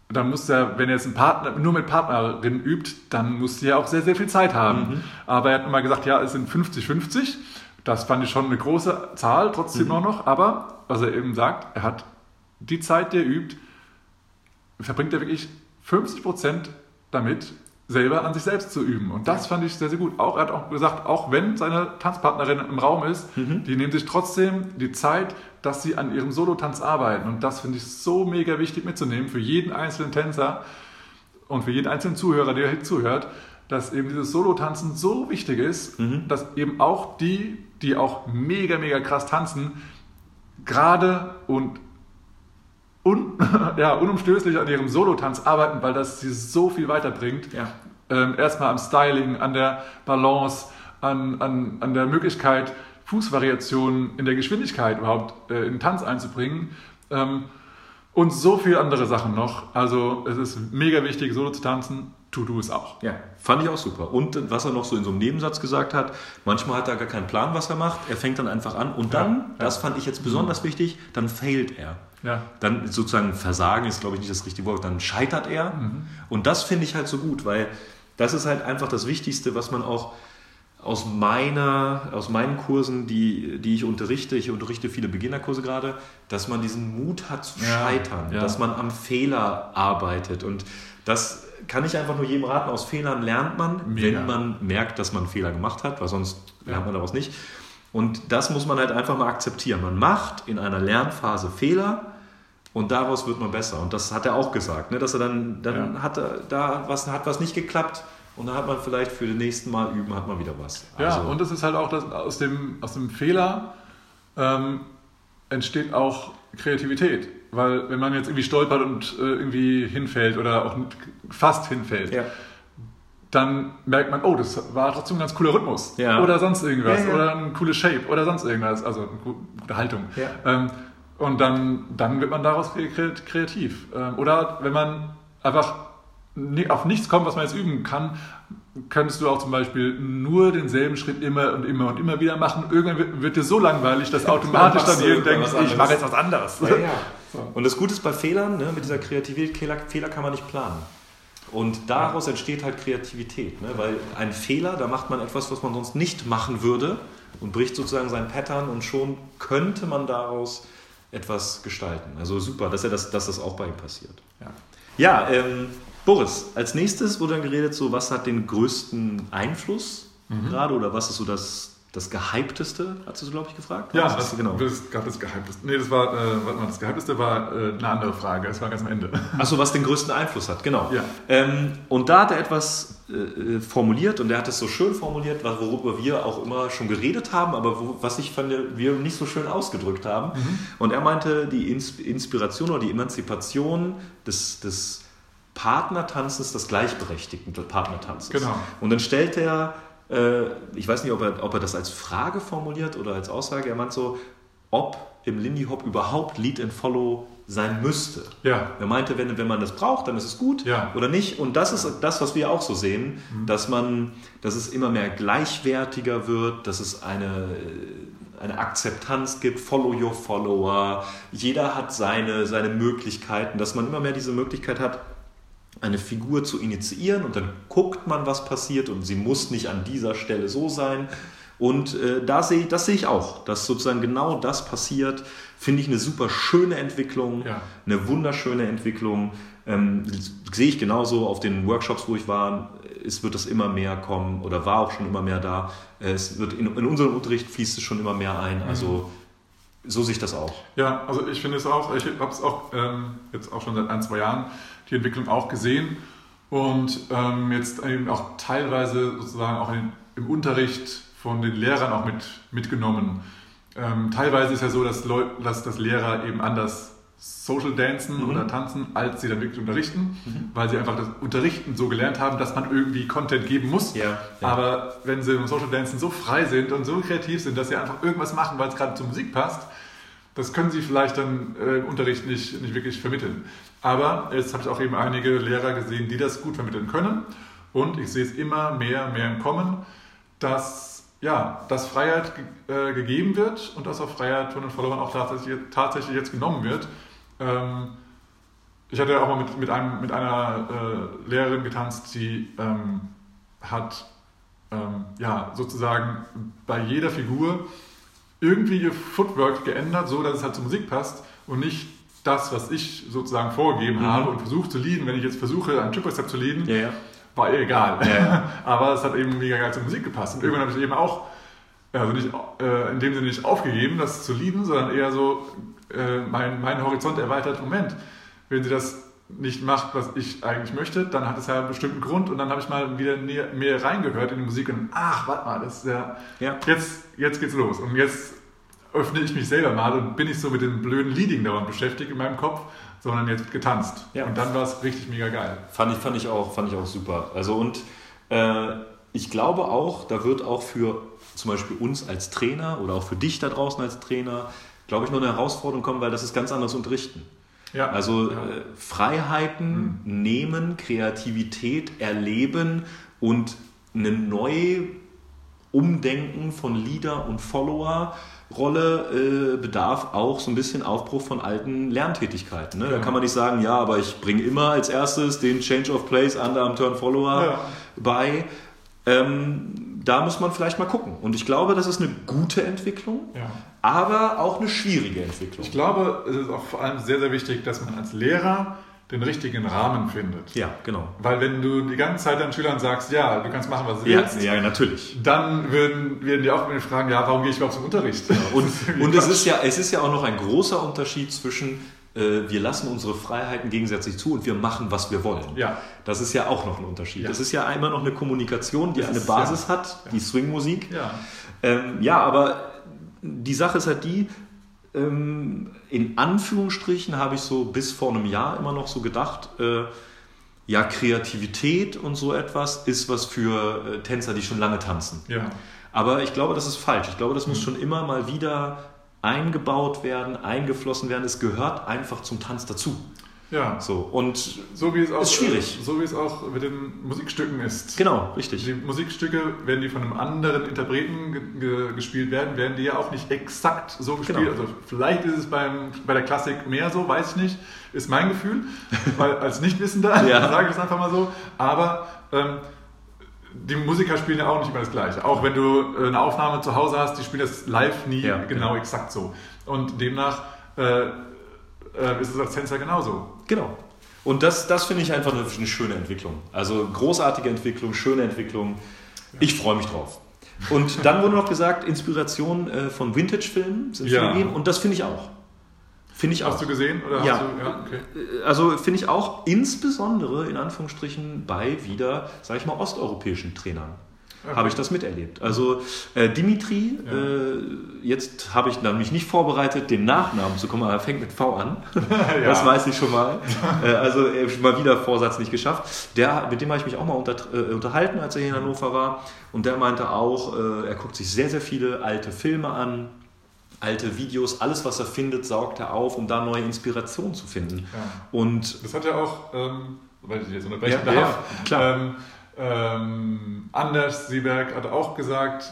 Speaker 1: dann muss er, wenn er jetzt einen Partner, nur mit Partnerin übt, dann muss sie ja auch sehr, sehr viel Zeit haben. Aber er hat immer gesagt, ja, es sind 50-50. Das fand ich schon eine große Zahl, trotzdem auch noch. Aber, was er eben sagt, er hat die Zeit, die er übt, verbringt er wirklich 50 Prozent damit, selber an sich selbst zu üben. Und das fand ich sehr, sehr gut. Auch, er hat auch gesagt, auch wenn seine Tanzpartnerin im Raum ist, die nehmen sich trotzdem die Zeit, dass sie an ihrem Solotanz arbeiten. Und das finde ich so mega wichtig mitzunehmen für jeden einzelnen Tänzer und für jeden einzelnen Zuhörer, der hier zuhört, dass eben dieses Solo-Tanzen so wichtig ist, dass eben auch die, die auch mega, mega krass tanzen, gerade und un, ja, unumstößlich an ihrem Solotanz arbeiten, weil das sie so viel weiterbringt.
Speaker 2: Ja.
Speaker 1: Ähm, erstmal am Styling, an der Balance, an, an, an der Möglichkeit, Fußvariationen in der Geschwindigkeit überhaupt äh, in den Tanz einzubringen. Ähm, und so viele andere Sachen noch. Also es ist mega wichtig, Solo zu tanzen. Tu du es auch.
Speaker 2: Ja, fand ich auch super. Und was er noch so in so einem Nebensatz gesagt hat, manchmal hat er gar keinen Plan, was er macht. Er fängt dann einfach an und dann,
Speaker 1: Ja,
Speaker 2: das fand ich jetzt besonders wichtig, dann failt er.
Speaker 1: Ja.
Speaker 2: Dann sozusagen Versagen ist, glaube ich, nicht das richtige Wort. Dann scheitert er.
Speaker 1: Mhm.
Speaker 2: Und das finde ich halt so gut, weil das ist halt einfach das Wichtigste, was man auch aus meiner, aus meinen Kursen, die, die ich unterrichte, ich unterrichte viele Beginnerkurse gerade, dass man diesen Mut hat zu
Speaker 1: Ja,
Speaker 2: scheitern,
Speaker 1: ja.
Speaker 2: dass man am Fehler arbeitet. Und das kann ich einfach nur jedem raten, aus Fehlern lernt man,
Speaker 1: Mega.
Speaker 2: wenn man merkt, dass man einen Fehler gemacht hat, weil sonst lernt man daraus nicht. Und das muss man halt einfach mal akzeptieren. Man macht in einer Lernphase Fehler und daraus wird man besser. Und das hat er auch gesagt, ne? dass er dann, dann
Speaker 1: Ja.
Speaker 2: hat er da was, hat was nicht geklappt und dann hat man vielleicht für den nächsten Mal üben, hat man wieder was.
Speaker 1: Ja,
Speaker 2: Also,
Speaker 1: und es ist halt auch, dass aus dem, aus dem Fehler ähm, entsteht auch Kreativität. Weil wenn man jetzt irgendwie stolpert und äh, irgendwie hinfällt oder auch fast hinfällt,
Speaker 2: ja.
Speaker 1: dann merkt man, oh, das war trotzdem ein ganz cooler Rhythmus.
Speaker 2: Ja.
Speaker 1: Oder sonst irgendwas.
Speaker 2: Ja, ja.
Speaker 1: Oder ein cooles Shape. Oder sonst irgendwas. Also eine gu- gute Haltung.
Speaker 2: Ja.
Speaker 1: Ähm, und dann, dann wird man daraus kre- kre- kreativ. Ähm, oder wenn man einfach auf nichts kommt, was man jetzt üben kann, könntest du auch zum Beispiel nur denselben Schritt immer und immer und immer wieder machen. Irgendwann wird, dir so langweilig, dass automatisch dann denkt,
Speaker 2: was
Speaker 1: ich mache jetzt was anderes.
Speaker 2: Ja, ja. Und das Gute ist bei Fehlern, ne, mit dieser Kreativität, Fehler, Fehler kann man nicht planen. Und daraus entsteht halt Kreativität, ne? weil ein Fehler, da macht man etwas, was man sonst nicht machen würde und bricht sozusagen sein Pattern und schon könnte man daraus etwas gestalten. Also super, dass, er das, dass das auch bei ihm passiert.
Speaker 1: Ja.
Speaker 2: Ja, ähm, Boris, als nächstes wurde dann geredet, so was hat den größten Einfluss gerade oder was ist so das, das Gehypteste, hast du so, glaube ich, gefragt?
Speaker 1: Ja,
Speaker 2: Was
Speaker 1: das,
Speaker 2: ist- genau.
Speaker 1: das gab das Geheimteste. Nee, das war, äh, warte mal, das Geheimteste war äh, eine andere Frage. Das war ganz am Ende.
Speaker 2: Achso, was den größten Einfluss hat, genau.
Speaker 1: Ja.
Speaker 2: Ähm, und da hat er etwas äh, formuliert und er hat es so schön formuliert, worüber wir auch immer schon geredet haben, aber wo, was ich fand, wir nicht so schön ausgedrückt haben.
Speaker 1: Mhm.
Speaker 2: Und er meinte, die Ins Inspiration oder die Emanzipation des, des Partnertanzens, des gleichberechtigten Partnertanzes.
Speaker 1: Genau.
Speaker 2: Und dann stellt er, äh, ich weiß nicht, ob er, ob er das als Frage formuliert oder als Aussage, er meint so, ob im Lindy Hop überhaupt Lead and Follow sein müsste.
Speaker 1: Ja.
Speaker 2: Er meinte, wenn, wenn man das braucht, dann ist es gut
Speaker 1: Ja.
Speaker 2: oder nicht. Und das ist das, was wir auch so sehen, dass man, dass es immer mehr gleichwertiger wird, dass es eine, eine Akzeptanz gibt, Follow your Follower. Jeder hat seine, seine Möglichkeiten, dass man immer mehr diese Möglichkeit hat, eine Figur zu initiieren und dann guckt man, was passiert und sie muss nicht an dieser Stelle so sein. Und äh, da sehe, das sehe ich auch, dass sozusagen genau das passiert. Finde ich eine super schöne Entwicklung,
Speaker 1: Ja.
Speaker 2: eine wunderschöne Entwicklung. Ähm, sehe ich genauso auf den Workshops, wo ich war. Es wird das immer mehr kommen oder war auch schon immer mehr da. Es wird in, in unseren Unterricht fließt es schon immer mehr ein. Also so sehe ich das auch.
Speaker 1: Ja, also ich finde es auch, ich habe es auch ähm, jetzt auch schon seit ein, zwei Jahren die Entwicklung auch gesehen und ähm, jetzt eben auch teilweise sozusagen auch in, im Unterricht von den Lehrern auch mit, mitgenommen. Ähm, teilweise ist ja so, dass, Leu dass das Lehrer eben anders Social Dancen
Speaker 2: Mhm.
Speaker 1: oder Tanzen, als sie dann wirklich unterrichten, weil sie einfach das Unterrichten so gelernt haben, dass man irgendwie Content geben muss.
Speaker 2: Ja, ja.
Speaker 1: Aber wenn sie im Social Dancen so frei sind und so kreativ sind, dass sie einfach irgendwas machen, weil es gerade zur Musik passt, das können sie vielleicht dann äh, im Unterricht nicht, nicht wirklich vermitteln. Aber jetzt habe ich auch eben einige Lehrer gesehen, die das gut vermitteln können. Und ich sehe es immer mehr, mehr im Kommen, dass, ja, dass Freiheit ge äh, gegeben wird und dass auch Freiheit von den Followern auch tatsächlich, tatsächlich jetzt genommen wird. Ähm, ich hatte auch mal mit, mit, einem, mit einer äh, Lehrerin getanzt, die ähm, hat ähm, ja, sozusagen bei jeder Figur irgendwie ihr Footwork geändert, so dass es halt zur Musik passt und nicht das, was ich sozusagen vorgegeben
Speaker 2: Mhm.
Speaker 1: habe und versucht zu leaden. Wenn ich jetzt versuche, einen Triple Step zu leaden,
Speaker 2: Ja, ja.
Speaker 1: War ihr egal.
Speaker 2: Ja.
Speaker 1: Aber es hat eben mega geil zur Musik gepasst. Und irgendwann habe ich eben auch, also nicht äh, in dem Sinne nicht aufgegeben, das zu leaden, sondern eher so äh, mein, mein Horizont erweitert. Moment, wenn sie das nicht macht, was ich eigentlich möchte, dann hat es ja einen bestimmten Grund und dann habe ich mal wieder mehr reingehört in die Musik und ach, warte mal, das ist ja,
Speaker 2: Ja.
Speaker 1: jetzt, jetzt geht's los und jetzt öffne ich mich selber mal und bin nicht so mit dem blöden Leading dauernd beschäftigt in meinem Kopf, sondern jetzt getanzt.
Speaker 2: Ja.
Speaker 1: Und dann war es richtig mega geil.
Speaker 2: Fand ich, fand ich, auch, fand ich auch super. Also und äh, ich glaube auch, da wird auch für zum Beispiel uns als Trainer oder auch für dich da draußen als Trainer, glaube ich, noch eine Herausforderung kommen, weil das ist ganz anderes Unterrichten.
Speaker 1: Ja.
Speaker 2: Also
Speaker 1: ja.
Speaker 2: äh, Freiheiten nehmen, Kreativität erleben und eine neue Umdenken von Leader und Follower Rolle äh, bedarf auch so ein bisschen Aufbruch von alten Lerntätigkeiten. Ne? Da
Speaker 1: Ja.
Speaker 2: kann man nicht sagen, ja, aber ich bringe immer als erstes den Change of Place Underarm Turn Follower
Speaker 1: Ja.
Speaker 2: bei. Ähm, da muss man vielleicht mal gucken. Und ich glaube, das ist eine gute Entwicklung,
Speaker 1: Ja.
Speaker 2: aber auch eine schwierige Entwicklung.
Speaker 1: Ich glaube, es ist auch vor allem sehr, sehr wichtig, dass man als Lehrer den richtigen Rahmen findet.
Speaker 2: Ja, genau.
Speaker 1: Weil wenn du die ganze Zeit deinen Schülern sagst, ja, du kannst machen, was du
Speaker 2: Ja,
Speaker 1: willst,
Speaker 2: ja, natürlich.
Speaker 1: dann würden, werden die auch wieder fragen, ja, warum gehe ich überhaupt zum Unterricht?
Speaker 2: Und,
Speaker 1: ist irgendwie
Speaker 2: und es, ist ja, es ist ja auch noch ein großer Unterschied zwischen, äh, wir lassen unsere Freiheiten gegenseitig zu und wir machen, was wir wollen.
Speaker 1: Ja.
Speaker 2: Das ist ja auch noch ein Unterschied.
Speaker 1: Ja.
Speaker 2: Das ist ja einmal noch eine Kommunikation, die
Speaker 1: Das
Speaker 2: eine
Speaker 1: ist-
Speaker 2: Basis
Speaker 1: ja.
Speaker 2: hat, die Swingmusik.
Speaker 1: Ja.
Speaker 2: Ähm, ja, aber die Sache ist halt die, in Anführungsstrichen habe ich so bis vor einem Jahr immer noch so gedacht, äh, ja, Kreativität und so etwas ist was für äh, Tänzer, die schon lange tanzen.
Speaker 1: Ja.
Speaker 2: Aber ich glaube, das ist falsch. Ich glaube, das
Speaker 1: Mhm.
Speaker 2: muss schon immer mal wieder eingebaut werden, eingeflossen werden. Es gehört einfach zum Tanz dazu.
Speaker 1: Ja.
Speaker 2: So, und
Speaker 1: So wie es auch,
Speaker 2: Ist schwierig.
Speaker 1: So wie es auch mit den Musikstücken ist.
Speaker 2: genau, richtig.
Speaker 1: Die Musikstücke, wenn die von einem anderen Interpreten ge ge gespielt werden, werden die ja auch nicht exakt so gespielt.
Speaker 2: Genau.
Speaker 1: Also vielleicht ist es beim, bei der Klassik mehr so, weiß ich nicht, ist mein Gefühl, weil als Nichtwissender
Speaker 2: Ja.
Speaker 1: sage ich es einfach mal so. Aber ähm, die Musiker spielen ja auch nicht immer das Gleiche. Auch wenn du äh, eine Aufnahme zu Hause hast, die spielen das live nie
Speaker 2: Ja,
Speaker 1: genau
Speaker 2: genau.
Speaker 1: exakt so. Und demnach äh, äh, ist es als Tänzer genauso.
Speaker 2: Genau. Und das, das finde ich einfach eine, eine schöne Entwicklung. Also großartige Entwicklung, schöne Entwicklung. Ich freue mich drauf. Und dann wurde noch gesagt, Inspiration äh, von Vintage-Filmen sind
Speaker 1: Ja.
Speaker 2: gegeben. Und das finde ich auch. Finde ich auch.
Speaker 1: Hast du gesehen? Oder
Speaker 2: Ja.
Speaker 1: Hast du, ja okay.
Speaker 2: Also finde ich auch insbesondere in Anführungsstrichen bei wieder, sage ich mal, osteuropäischen Trainern. Habe ich das miterlebt. Also äh, Dimitri,
Speaker 1: Ja.
Speaker 2: äh, jetzt habe ich mich nicht vorbereitet, den Nachnamen zu kommen, aber er fängt mit V an. Das weiß ich schon mal. äh, also mal wieder Vorsatz nicht geschafft. Der, mit dem habe ich mich auch mal unter, äh, unterhalten, als er hier in Hannover war. Und der meinte auch, äh, er guckt sich sehr, sehr viele alte Filme an, alte Videos, alles, was er findet, saugt er auf, um da neue Inspirationen zu finden.
Speaker 1: Ja.
Speaker 2: Und
Speaker 1: Das hat ja auch, ähm, weil ich jetzt unterbrechen
Speaker 2: Ja,
Speaker 1: darf,
Speaker 2: ja, klar.
Speaker 1: Ähm, ähm, Anders Sieberg hat auch gesagt,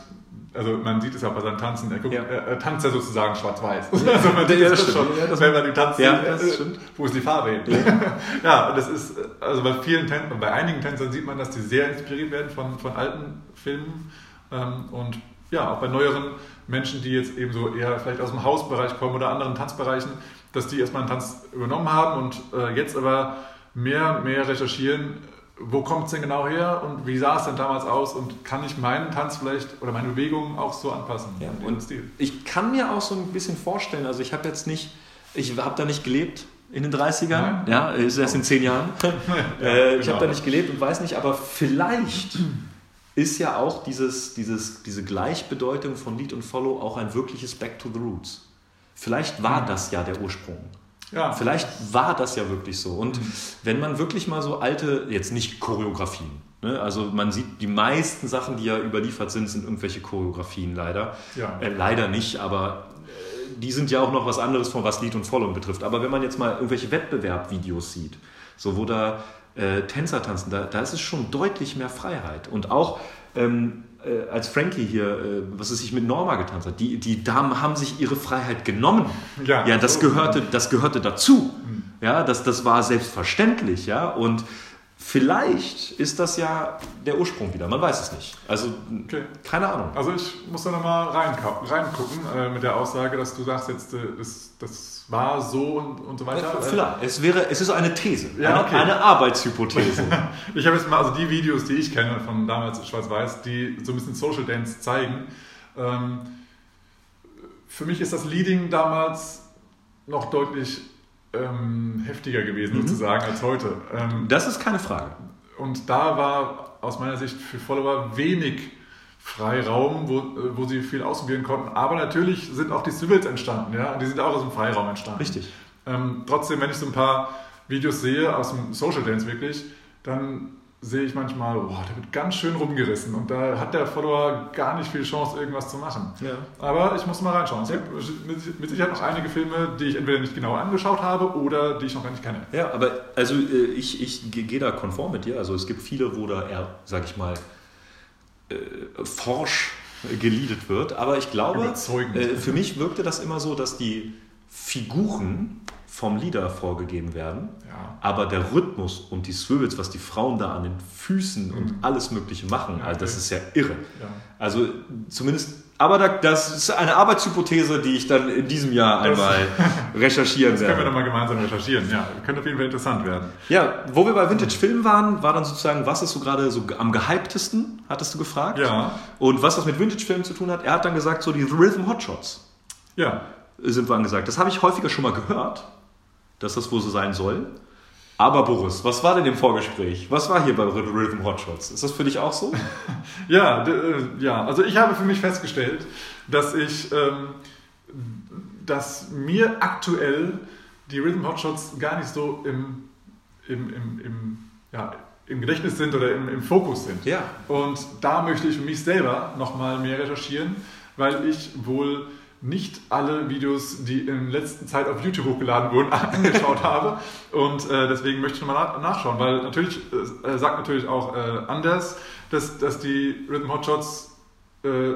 Speaker 1: also man sieht es ja auch bei seinem Tanzen, er, guckt,
Speaker 2: Ja.
Speaker 1: er, tanzt ja sozusagen schwarz-weiß. Also man sieht
Speaker 2: Ja,
Speaker 1: es
Speaker 2: das
Speaker 1: schon.
Speaker 2: Ja, das-
Speaker 1: wenn man die tanzt,
Speaker 2: Ja,
Speaker 1: sieht,
Speaker 2: das
Speaker 1: äh, wo ist die Farbe hin? Ja, das ist, also bei vielen Tänzern, bei einigen Tänzern sieht man, dass die sehr inspiriert werden von, von alten Filmen ähm, und ja, auch bei neueren Menschen, die jetzt eben so eher vielleicht aus dem Hausbereich kommen oder anderen Tanzbereichen, dass die erstmal einen Tanz übernommen haben und äh, jetzt aber mehr, mehr recherchieren, wo kommt es denn genau her und wie sah es denn damals aus und kann ich meinen Tanz vielleicht oder meine Bewegungen auch so anpassen?
Speaker 2: Ja, und
Speaker 1: Stil?
Speaker 2: ich kann mir auch so ein bisschen vorstellen, also ich habe jetzt nicht, ich habe da nicht gelebt in den 30ern,
Speaker 1: Nein.
Speaker 2: ja, ist erst in zehn Jahren. äh, ich
Speaker 1: genau.
Speaker 2: habe da nicht gelebt und weiß nicht, aber vielleicht ist ja auch dieses, dieses, diese Gleichbedeutung von Lead und Follow auch ein wirkliches Back to the Roots. Vielleicht war das ja der Ursprung.
Speaker 1: Ja,
Speaker 2: Vielleicht war das ja wirklich so. Und wenn man wirklich mal so alte, jetzt nicht Choreografien, ne? also man sieht, die meisten Sachen, die ja überliefert sind, sind irgendwelche Choreografien leider.
Speaker 1: Ja.
Speaker 2: Äh, leider nicht, aber äh, die sind ja auch noch was anderes von was Lied und Following betrifft. Aber wenn man jetzt mal irgendwelche Wettbewerbvideos sieht, so wo da äh, Tänzer tanzen, da, da ist es schon deutlich mehr Freiheit. Und auch ähm, äh, als Frankie hier, äh, was es sich mit Norma getanzt hat, die, die Damen haben sich ihre Freiheit genommen.
Speaker 1: Ja.
Speaker 2: ja das
Speaker 1: So.
Speaker 2: gehörte, das gehörte dazu. Ja, das, das war selbstverständlich, ja. Und vielleicht ist das ja der Ursprung wieder. Man weiß es nicht. Also,
Speaker 1: Okay.
Speaker 2: keine Ahnung.
Speaker 1: Also ich muss da nochmal reingucken, äh, mit der Aussage, dass du sagst jetzt, äh, das, das war so und, und so weiter.
Speaker 2: Vielleicht. Es, wäre, es ist eine These,
Speaker 1: Ja,
Speaker 2: eine,
Speaker 1: okay.
Speaker 2: eine Arbeitshypothese.
Speaker 1: Ich habe jetzt mal, also die Videos, die ich kenne von damals Schwarz-Weiß, die so ein bisschen Social Dance zeigen. Ähm, für mich ist das Leading damals noch deutlich ähm, heftiger gewesen, sozusagen, als heute. Ähm,
Speaker 2: das ist keine Frage.
Speaker 1: und da war aus meiner Sicht für Follower wenig Freiraum, wo, äh, wo sie viel ausprobieren konnten. Aber natürlich sind auch die Civils entstanden, ja, und die sind auch aus dem Freiraum entstanden.
Speaker 2: Richtig.
Speaker 1: Ähm, trotzdem, wenn ich so ein paar Videos sehe aus dem Social Dance wirklich, dann sehe ich manchmal, boah, der wird ganz schön rumgerissen und da hat der Follower gar nicht viel Chance, irgendwas zu machen.
Speaker 2: Ja.
Speaker 1: Aber ich muss mal reinschauen. Es gibt mit- Sicherheit noch einige Filme, die ich entweder nicht genau angeschaut habe oder die ich noch gar nicht kenne.
Speaker 2: Ja, aber also äh, ich, ich ge- gehe da konform mit dir. Also es gibt viele, wo da eher, sag ich mal, äh, forsch geleadet wird. Aber ich glaube, äh, für mich wirkte das immer so, dass die Figuren vom Leader vorgegeben werden.
Speaker 1: Ja.
Speaker 2: Aber der Rhythmus und die Swivels, was die Frauen da an den Füßen und alles Mögliche machen,
Speaker 1: Ja,
Speaker 2: also das
Speaker 1: okay.
Speaker 2: ist ja irre.
Speaker 1: Ja.
Speaker 2: Also zumindest, aber da, das ist eine Arbeitshypothese, die ich dann in diesem Jahr
Speaker 1: Das-
Speaker 2: einmal recherchieren
Speaker 1: Das können wir
Speaker 2: werde.
Speaker 1: nochmal gemeinsam recherchieren. Ja, könnte auf jeden Fall interessant werden.
Speaker 2: Ja, wo wir bei Vintage-Filmen waren, war dann sozusagen, was ist so gerade so am gehyptesten, hattest du gefragt.
Speaker 1: Ja.
Speaker 2: Und was das mit Vintage-Filmen zu tun hat, er hat dann gesagt, so die Rhythm Hotshots
Speaker 1: Ja,
Speaker 2: sind wir angesagt. Das habe ich häufiger schon mal gehört, dass das wohl so sein soll. Aber Boris, was war denn im Vorgespräch? Was war hier bei Rhythm Hotshots? Ist das für dich auch so?
Speaker 1: Ja, äh, ja, also ich habe für mich festgestellt, dass ich, ähm, dass mir aktuell die Rhythm Hotshots gar nicht so im, im, im, im, ja, im Gedächtnis sind oder im, im Fokus sind.
Speaker 2: Ja.
Speaker 1: Und da möchte ich für mich selber nochmal mehr recherchieren, weil ich wohl nicht alle Videos, die in letzter Zeit auf YouTube hochgeladen wurden, angeschaut habe. Und äh, deswegen möchte ich nochmal nach- nachschauen, weil natürlich äh, sagt natürlich auch äh, Anders, dass, dass die Rhythm Hotshots äh,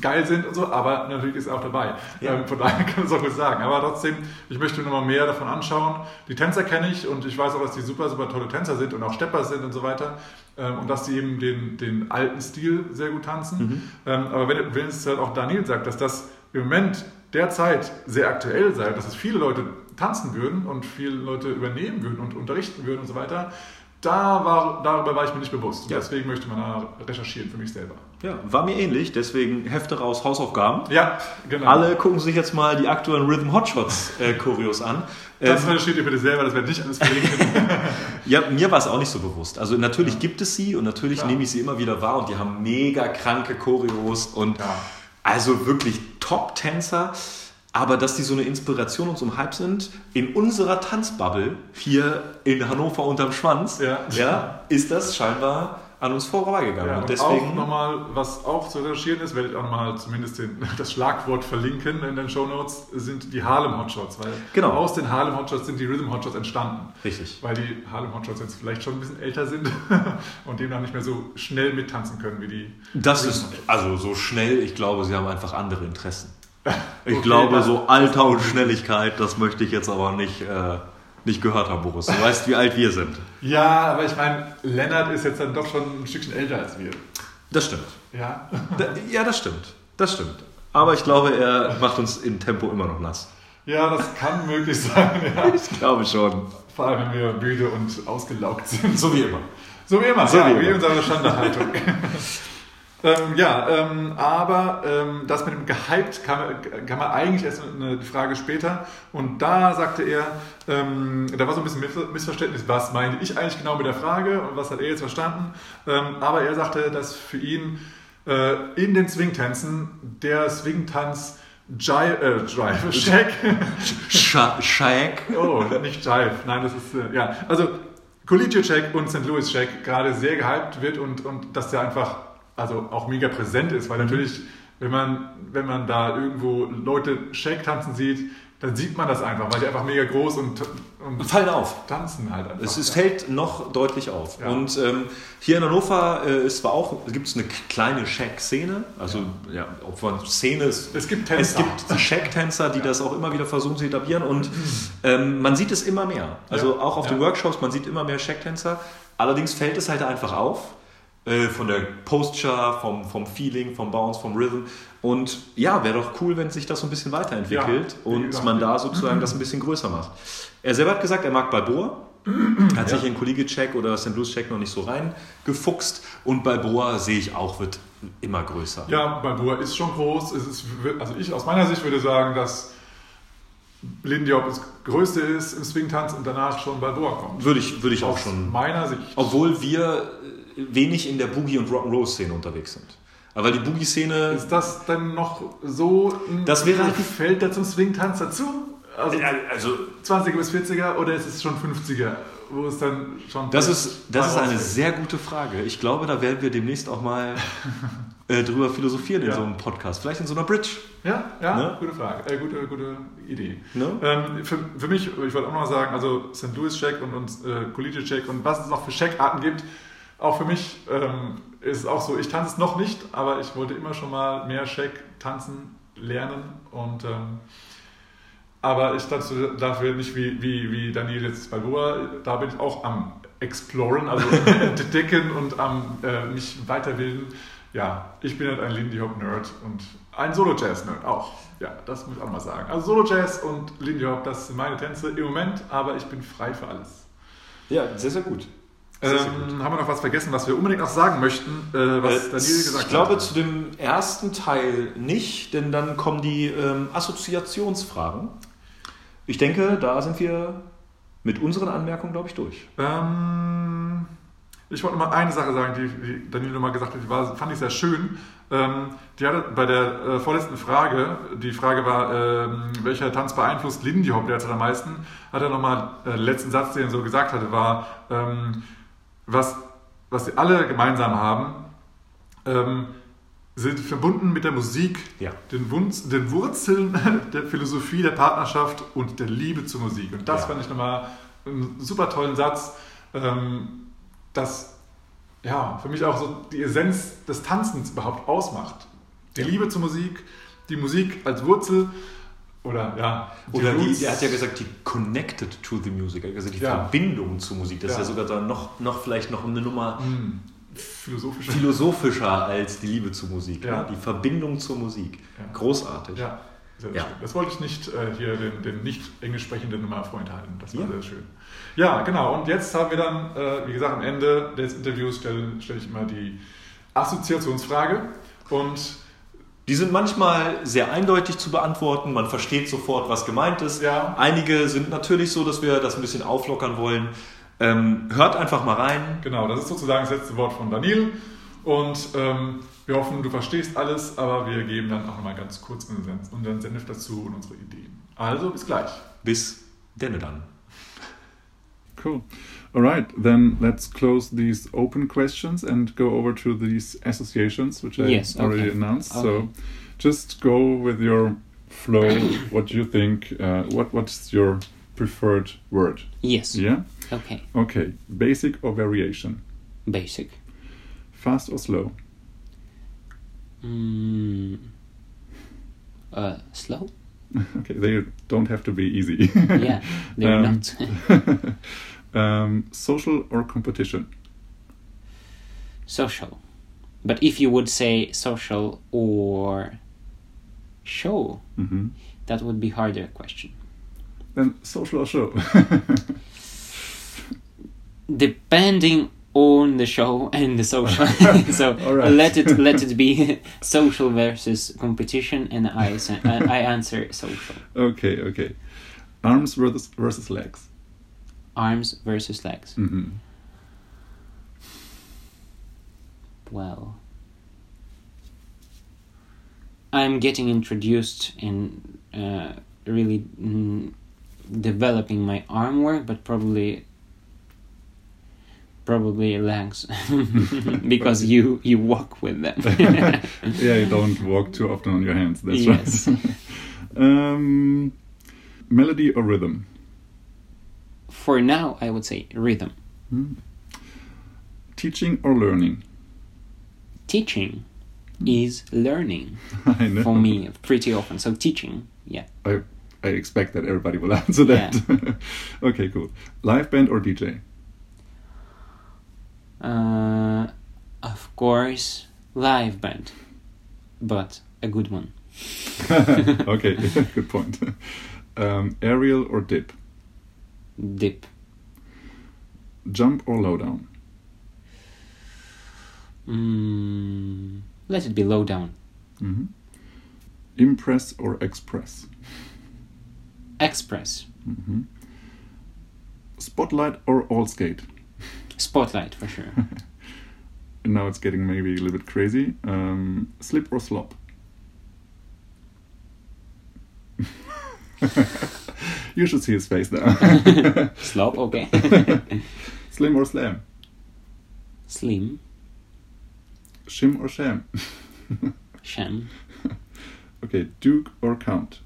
Speaker 1: geil sind und so, aber natürlich ist er auch dabei.
Speaker 2: Ja.
Speaker 1: Ähm, von daher kann man es auch gut sagen. Aber trotzdem, ich möchte nochmal mehr davon anschauen. Die Tänzer kenne ich und ich weiß auch, dass die super, super tolle Tänzer sind und auch Stepper sind und so weiter. Ähm, und dass sie eben den, den alten Stil sehr gut tanzen. Ähm, aber wenn, wenn es halt auch Daniel sagt, dass das im Moment derzeit sehr aktuell sei, dass es viele Leute tanzen würden und viele Leute übernehmen würden und unterrichten würden und so weiter, da war, darüber war ich mir nicht bewusst.
Speaker 2: Ja.
Speaker 1: deswegen möchte man da recherchieren für mich selber.
Speaker 2: Ja, war mir ähnlich, deswegen Hefte raus, Hausaufgaben.
Speaker 1: Ja, genau.
Speaker 2: Alle gucken sich jetzt mal die aktuellen Rhythm Hotshots äh, Choreos an.
Speaker 1: Das
Speaker 2: Ähm,
Speaker 1: recherchiert ihr bitte selber, das wird nicht alles verlinken.
Speaker 2: ja, mir war es auch nicht so bewusst. Also natürlich gibt es sie und natürlich
Speaker 1: Klar.
Speaker 2: nehme ich sie immer wieder wahr und die haben mega kranke Choreos und
Speaker 1: Ja.
Speaker 2: Also wirklich Top-Tänzer. Aber dass die so eine Inspiration und so ein Hype sind, in unserer Tanzbubble hier in Hannover unterm Schwanz,
Speaker 1: Ja.
Speaker 2: ja, ist das scheinbar an uns vorbeigegangen.
Speaker 1: Ja,
Speaker 2: und
Speaker 1: und
Speaker 2: deswegen
Speaker 1: auch nochmal, was auch zu recherchieren ist, werde ich auch nochmal zumindest den, das Schlagwort verlinken in den Show Notes, sind die Harlem Hotshots. Weil
Speaker 2: Genau.
Speaker 1: aus den Harlem Hotshots sind die Rhythm Hotshots entstanden.
Speaker 2: Richtig.
Speaker 1: Weil die Harlem Hotshots jetzt vielleicht schon ein bisschen älter sind und demnach nicht mehr so schnell mittanzen können wie die.
Speaker 2: Das
Speaker 1: Rhythm
Speaker 2: ist also so schnell, ich glaube, sie haben einfach andere Interessen. Ich
Speaker 1: Okay,
Speaker 2: glaube, so Alter und Schnelligkeit, das möchte ich jetzt aber nicht, äh, nicht gehört haben, Boris. Du weißt, wie alt wir sind.
Speaker 1: Ja, aber ich meine, Lennart ist jetzt dann doch schon ein Stückchen älter als wir.
Speaker 2: Das stimmt.
Speaker 1: Ja.
Speaker 2: Da, ja, das stimmt. Das stimmt. Aber ich glaube, er macht uns im Tempo immer noch nass.
Speaker 1: Ja, das kann möglich sein. Ja.
Speaker 2: Ich glaube schon.
Speaker 1: Vor allem, wenn wir müde und ausgelaugt sind.
Speaker 2: So wie immer.
Speaker 1: So wie immer,
Speaker 2: So
Speaker 1: ja,
Speaker 2: wie
Speaker 1: wie,
Speaker 2: immer.
Speaker 1: unsere Standardhaltung. ähm, ja, ähm, aber ähm, das mit dem gehypt kam, kam man eigentlich erst eine Frage später. Und da sagte er, ähm, da war so ein bisschen Miss- Missverständnis, was meinte ich eigentlich genau mit der Frage und was hat er jetzt verstanden. Ähm, aber er sagte, dass für ihn äh, in den Swingtänzen der Swingtanz Jive, äh, Jive, Shaq,
Speaker 2: Sha Shaq.
Speaker 1: Oh, nicht Jive. Nein, das ist, äh, ja. Also, Collegiate Check und St. Louis Check gerade sehr gehypt wird und, und dass der einfach, also auch mega präsent ist, weil
Speaker 2: Mhm.
Speaker 1: natürlich, wenn man, wenn man da irgendwo Leute Shake tanzen sieht, dann sieht man das einfach, weil die einfach mega groß und, und
Speaker 2: Fallen auf.
Speaker 1: tanzen halt einfach.
Speaker 2: Es, es
Speaker 1: ja.
Speaker 2: fällt noch deutlich auf.
Speaker 1: Ja.
Speaker 2: Und ähm, hier in Hannover äh, ist zwar auch, gibt es eine kleine Shack-Szene. Also, ja, ob man Szene ist.
Speaker 1: Es gibt
Speaker 2: Es
Speaker 1: Tänzer.
Speaker 2: gibt die Shack-Tänzer, die das auch immer wieder versuchen zu etablieren. Und ähm, man sieht es immer mehr. Also
Speaker 1: Ja.
Speaker 2: auch auf den
Speaker 1: Ja.
Speaker 2: Workshops, man sieht immer mehr Shack-Tänzer. Allerdings fällt es halt einfach auf. Äh, Von der Posture, vom, vom Feeling, vom Bounce, vom Rhythm. Und ja, wäre doch cool, wenn sich das so ein bisschen weiterentwickelt
Speaker 1: Ja,
Speaker 2: und man da sozusagen das ein bisschen größer macht. Er selber hat gesagt, er mag Balboa. Hat sich in Kollegie-Check oder St. Louis-Check noch nicht so reingefuchst. Und Balboa sehe ich auch, wird immer größer.
Speaker 1: Ja, Balboa ist schon groß. Ist, also ich aus meiner Sicht würde sagen, dass Lindy Diop das Größte ist im Swingtanz und danach schon Balboa kommt.
Speaker 2: Würde ich, würde ich auch
Speaker 1: Aus
Speaker 2: schon.
Speaker 1: meiner Sicht.
Speaker 2: Obwohl wir wenig in der Boogie- und Rock'n'Roll-Szene unterwegs sind. Aber weil die Boogie-Szene.
Speaker 1: Ist das denn noch so ein
Speaker 2: Das wäre halt-
Speaker 1: fällt da zum Swingtanz dazu? Also
Speaker 2: also,
Speaker 1: 20er bis 40er oder ist es schon 50er, wo es dann schon
Speaker 2: das ist, das ist eine sehr gute Frage. Ich glaube, da werden wir demnächst auch mal äh, drüber philosophieren in
Speaker 1: Ja.
Speaker 2: so einem Podcast. Vielleicht in so einer Bridge.
Speaker 1: Ja, ja,
Speaker 2: Ne?
Speaker 1: gute Frage, äh, gute, gute Idee.
Speaker 2: Ne?
Speaker 1: Ähm, für, für mich, ich wollte auch noch mal sagen, also St. Louis Check und, und äh, Collegiate Check und was es noch für Checkarten gibt, auch für mich ähm, ist es auch so, ich tanze es noch nicht, aber ich wollte immer schon mal mehr Check tanzen lernen und ähm, aber ich dazu dafür nicht wie, wie, wie Daniel jetzt Balboa, da bin ich auch am Exploren, also entdecken und am äh, mich weiterbilden. Ja, ich bin halt ein Lindy Hop Nerd und ein Solo Jazz Nerd auch. Ja, das muss ich auch mal sagen. Also Solo Jazz und Lindy Hop, das sind meine Tänze im Moment, aber ich bin frei für alles.
Speaker 2: Ja, sehr, sehr gut.
Speaker 1: Ähm, haben wir noch was vergessen, was wir unbedingt noch sagen möchten, äh, was
Speaker 2: Äh,
Speaker 1: Daniel gesagt
Speaker 2: ich glaube
Speaker 1: hat?
Speaker 2: zu dem ersten Teil nicht, denn dann kommen die ähm, Assoziationsfragen. Ich denke, da sind wir mit unseren Anmerkungen, glaube ich, durch.
Speaker 1: Ähm, ich wollte mal eine Sache sagen, die, die Daniel nochmal gesagt hat, die war, fand ich sehr schön. Ähm, die hatte bei der äh, vorletzten Frage, die Frage war, ähm, welcher Tanz beeinflusst Lindy Hop derzeit am meisten, hat er nochmal, äh, den letzten Satz, den er so gesagt hatte, war, ähm, was, was sie alle gemeinsam haben, ähm, sind verbunden mit der Musik,
Speaker 2: Ja.
Speaker 1: den, Wunz, den Wurzeln der Philosophie der Partnerschaft und der Liebe zur Musik. Und das
Speaker 2: Ja.
Speaker 1: fand ich nochmal einen super tollen Satz, ähm, das ja, für mich auch so die Essenz des Tanzens überhaupt ausmacht. Die
Speaker 2: Ja.
Speaker 1: Liebe zur Musik, die Musik als Wurzel oder ja,
Speaker 2: Oder die,
Speaker 1: Roots.
Speaker 2: der hat ja gesagt, die connected to the music, also die
Speaker 1: Ja.
Speaker 2: Verbindung zur Musik. Das
Speaker 1: Ja.
Speaker 2: ist ja sogar dann noch, noch vielleicht noch eine Nummer
Speaker 1: Hm, philosophische
Speaker 2: philosophischer als die Liebe zur Musik.
Speaker 1: Ja.
Speaker 2: Ne? Die Verbindung zur Musik. Großartig.
Speaker 1: Ja, sehr
Speaker 2: Ja.
Speaker 1: schön. Das wollte ich nicht äh, hier den, den nicht englisch sprechenden mal vorenthalten. Das war
Speaker 2: Ja.
Speaker 1: sehr schön. Ja, genau. Und jetzt haben wir dann, äh, wie gesagt, am Ende des Interviews stelle stell ich immer die Assoziationsfrage. Und
Speaker 2: Die sind manchmal sehr eindeutig zu beantworten, man versteht sofort, was gemeint ist.
Speaker 1: Ja.
Speaker 2: Einige sind natürlich so, dass wir das ein bisschen auflockern wollen. Ähm, hört einfach mal rein.
Speaker 1: genau, das ist sozusagen das letzte Wort von Daniel. Und ähm, wir hoffen, du verstehst alles, aber wir geben dann auch nochmal ganz kurz unseren, unseren Senf dazu und unsere Ideen. Also, bis gleich.
Speaker 2: Bis denne dann.
Speaker 4: Cool. All right, then let's close these open questions and go over to these associations, which I
Speaker 3: Yes,
Speaker 4: already
Speaker 3: okay.
Speaker 4: announced.
Speaker 3: Okay.
Speaker 4: So just go with your flow. what do you think? Uh, what What's your preferred word?
Speaker 3: Yes.
Speaker 4: Yeah.
Speaker 3: Okay.
Speaker 4: Okay. Basic or variation?
Speaker 3: Basic.
Speaker 4: Fast or slow?
Speaker 3: Mm. Uh, slow?
Speaker 4: Okay, they don't have to be easy.
Speaker 3: yeah, they're
Speaker 4: Um,
Speaker 3: not.
Speaker 4: um, social or competition?
Speaker 3: social. But if you would say social or show,
Speaker 4: hmm
Speaker 3: that would be harder question.
Speaker 4: Then social or show?
Speaker 3: Depending on the show and the social, so
Speaker 4: right.
Speaker 3: let it let it be social versus competition, and I I I answer social.
Speaker 4: okay, okay. Arms versus versus legs.
Speaker 3: Arms versus legs.
Speaker 4: hmm
Speaker 3: Well, I'm getting introduced in uh, really mm, developing my arm work, but probably probably legs because you you walk with them.
Speaker 4: yeah, you don't walk too often on your hands. That's
Speaker 3: Yes.
Speaker 4: right. um, melody or rhythm?
Speaker 3: For now, I would say rhythm.
Speaker 4: Hmm. Teaching or learning?
Speaker 3: Teaching is learning
Speaker 4: I know.
Speaker 3: for me pretty often. So teaching, yeah.
Speaker 4: I, I expect that everybody will answer that. okay, cool. Live band or DJ?
Speaker 3: Uh, of course, live band, but a good one.
Speaker 4: okay, good point. Um, aerial or dip?
Speaker 3: Dip.
Speaker 4: Jump or low down?
Speaker 3: Mm, let it be low down.
Speaker 4: hmm Impress or express?
Speaker 3: Express.
Speaker 4: hmm Spotlight or all skate?
Speaker 3: Spotlight for sure.
Speaker 4: Now it's getting maybe a little bit crazy. Um, slip or slop? you should see his face now.
Speaker 3: Slop, okay.
Speaker 4: Slim or slam?
Speaker 3: Slim.
Speaker 4: Shim or sham?
Speaker 3: Sham.
Speaker 4: okay, Duke or Count?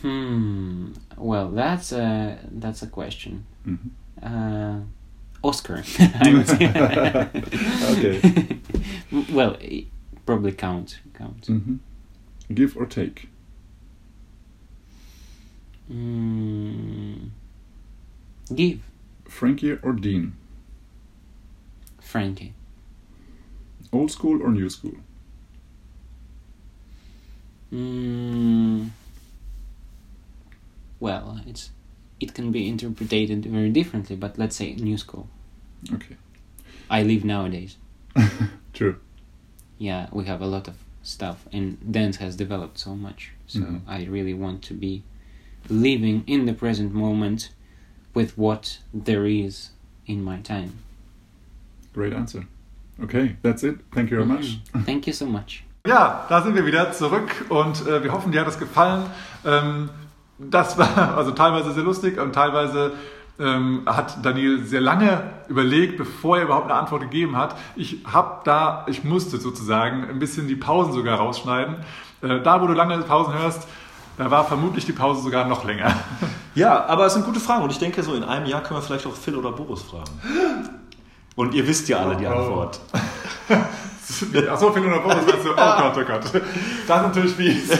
Speaker 3: Hmm. Well, that's a that's a question.
Speaker 4: Mhm.
Speaker 3: Uh, Oscar, I would say.
Speaker 4: Okay.
Speaker 3: well, probably count. Count.
Speaker 4: hmm Give or take?
Speaker 3: Mm. Give
Speaker 4: Frankie or Dean?
Speaker 3: Frankie.
Speaker 4: Old school or new school?
Speaker 3: Mm. Well, it's it can be interpreted very differently, but let's say new school.
Speaker 4: Okay.
Speaker 3: I live nowadays.
Speaker 4: True.
Speaker 3: Yeah, we have a lot of stuff, and dance has developed so much. So
Speaker 4: Mhm.
Speaker 3: I really want to be living in the present moment with what there is in my time.
Speaker 4: Great answer. Okay, that's it. Thank you very much.
Speaker 3: Mhm. Thank you so much.
Speaker 1: Ja, da sind wir wieder zurück und äh, wir hoffen, dir hat es gefallen. Ähm, das war also teilweise sehr lustig und teilweise ähm, hat Daniel sehr lange überlegt, bevor er überhaupt eine Antwort gegeben hat. Ich habe da, ich musste sozusagen ein bisschen die Pausen sogar rausschneiden. Äh, da, wo du lange Pausen hörst, da war vermutlich die Pause sogar noch länger.
Speaker 2: Ja, aber es sind gute Fragen und ich denke, so in einem Jahr können wir vielleicht auch Phil oder Boris fragen. Und ihr wisst ja alle die
Speaker 1: Oh.
Speaker 2: Antwort.
Speaker 1: Achso, Phil oder Boris, weißt du? Oh Gott, oh Gott. Das ist natürlich fies.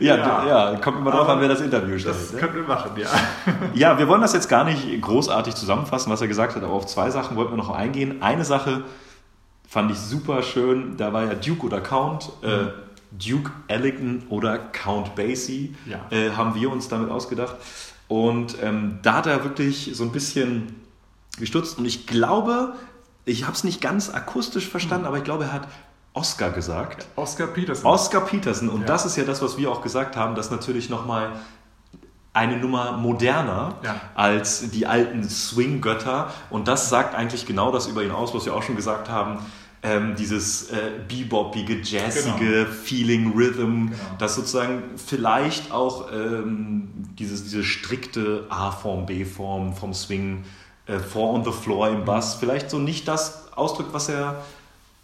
Speaker 2: Ja,
Speaker 1: Ja.
Speaker 2: ja. kommt immer drauf an, wer das Interview stellt.
Speaker 1: Das
Speaker 2: ne?
Speaker 1: können wir machen, ja.
Speaker 2: Ja, wir wollen das jetzt gar nicht großartig zusammenfassen, was er gesagt hat, aber auf zwei Sachen wollten wir noch eingehen. Eine Sache fand ich super schön, da war ja Duke oder Count. Äh, Duke Ellington oder Count Basie
Speaker 1: Ja.
Speaker 2: äh, haben wir uns damit ausgedacht. Und ähm, da hat er wirklich so ein bisschen gestutzt. Und ich glaube, ich habe es nicht ganz akustisch verstanden, aber ich glaube, er hat Oscar gesagt.
Speaker 1: Oscar Peterson.
Speaker 2: Oscar Peterson. Und
Speaker 1: Ja.
Speaker 2: das ist ja das, was wir auch gesagt haben, dass natürlich nochmal eine Nummer moderner
Speaker 1: Ja.
Speaker 2: als die alten Swing-Götter. Und das sagt eigentlich genau das über ihn aus, was wir auch schon gesagt haben. Ähm, dieses äh, bebopige, jazzige Feeling, Rhythm,
Speaker 1: Genau.
Speaker 2: das sozusagen vielleicht auch ähm, dieses, diese strikte A-Form, B-Form vom Swing, äh, Four on the Floor im Bass, vielleicht so nicht das ausdrückt, was er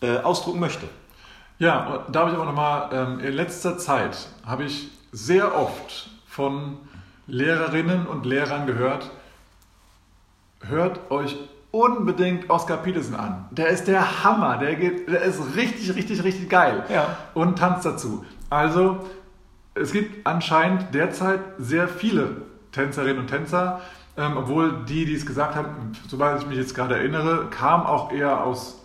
Speaker 2: äh, ausdrücken möchte.
Speaker 1: Ja, und da habe ich aber nochmal, ähm, in letzter Zeit habe ich sehr oft von Lehrerinnen und Lehrern gehört, hört euch unbedingt Oscar Peterson an. Der ist der Hammer, der, geht, der ist richtig, richtig, richtig geil.
Speaker 2: Ja.
Speaker 1: Und tanzt dazu. Also, es gibt anscheinend derzeit sehr viele Tänzerinnen und Tänzer, ähm, obwohl die, die es gesagt haben, soweit ich mich jetzt gerade erinnere, kamen auch eher aus,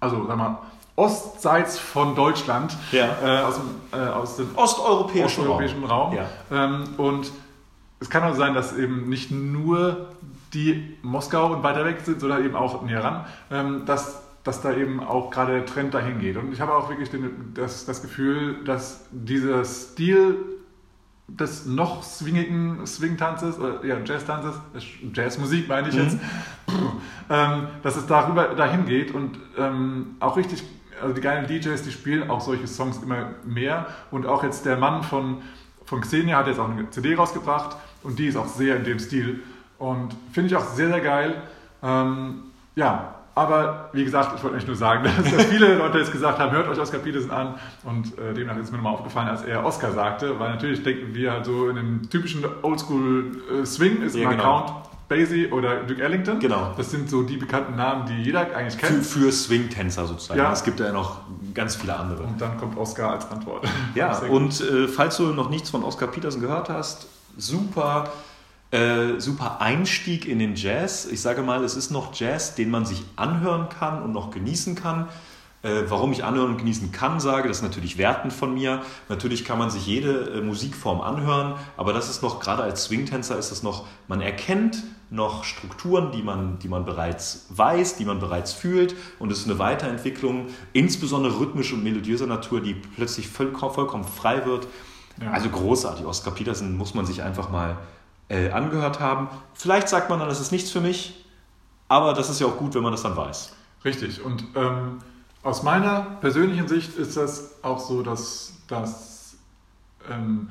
Speaker 1: also sag mal, ostseits von Deutschland,
Speaker 2: Ja.
Speaker 1: äh, aus, dem, äh, aus dem
Speaker 2: Osteuropäischen
Speaker 1: osteuropäischen Raum.
Speaker 2: Ja.
Speaker 1: Ähm, und es kann auch sein, dass eben nicht nur die Moskau und weiter weg sind, sondern eben auch näher ran, ähm, dass, dass da eben auch gerade der Trend dahin geht. Und ich habe auch wirklich den, das, das Gefühl, dass dieser Stil des noch swingigen Swing-Tanzes, oder ja, Jazz-Tanzes, Jazzmusik meine ich jetzt, ähm, dass es darüber dahin geht und ähm, auch richtig, also die geilen DJs, die spielen auch solche Songs immer mehr und auch jetzt der Mann von, von Xenia hat jetzt auch eine CD rausgebracht und die ist auch sehr in dem Stil und finde ich auch sehr, sehr geil. Ähm, ja, aber wie gesagt, ich wollte euch nur sagen, dass, dass viele Leute jetzt gesagt haben, hört euch Oscar Peterson an und äh, demnach ist mir nochmal aufgefallen, als er Oscar sagte, weil natürlich denken wir halt so in dem typischen Oldschool äh, Swing ist
Speaker 2: Ja,
Speaker 1: immer
Speaker 2: genau.
Speaker 1: Count Basie oder Duke Ellington.
Speaker 2: Genau.
Speaker 1: Das sind so die bekannten Namen, die jeder eigentlich
Speaker 2: Für,
Speaker 1: kennt.
Speaker 2: für Swing-Tänzer sozusagen.
Speaker 1: Ja.
Speaker 2: Es gibt ja noch ganz viele andere.
Speaker 1: Und dann kommt Oscar als Antwort.
Speaker 2: Ja, und äh, falls du noch nichts von Oscar Peterson gehört hast, super, äh, super Einstieg in den Jazz. Ich sage mal, es ist noch Jazz, den man sich anhören kann und noch genießen kann. Äh, warum ich anhören und genießen kann, sage, das ist natürlich wertend von mir. Natürlich kann man sich jede äh, Musikform anhören, aber das ist noch, gerade als Swingtänzer ist es noch, man erkennt noch Strukturen, die man, die man bereits weiß, die man bereits fühlt und es ist eine Weiterentwicklung, insbesondere rhythmisch und melodiöser Natur, die plötzlich vollkommen, vollkommen frei wird.
Speaker 1: Ja.
Speaker 2: Also großartig. Oscar Peterson muss man sich einfach mal äh, angehört haben. Vielleicht sagt man dann, das ist nichts für mich, aber das ist ja auch gut, wenn man das dann weiß.
Speaker 1: Richtig. Und ähm, aus meiner persönlichen Sicht ist das auch so, dass, dass ähm,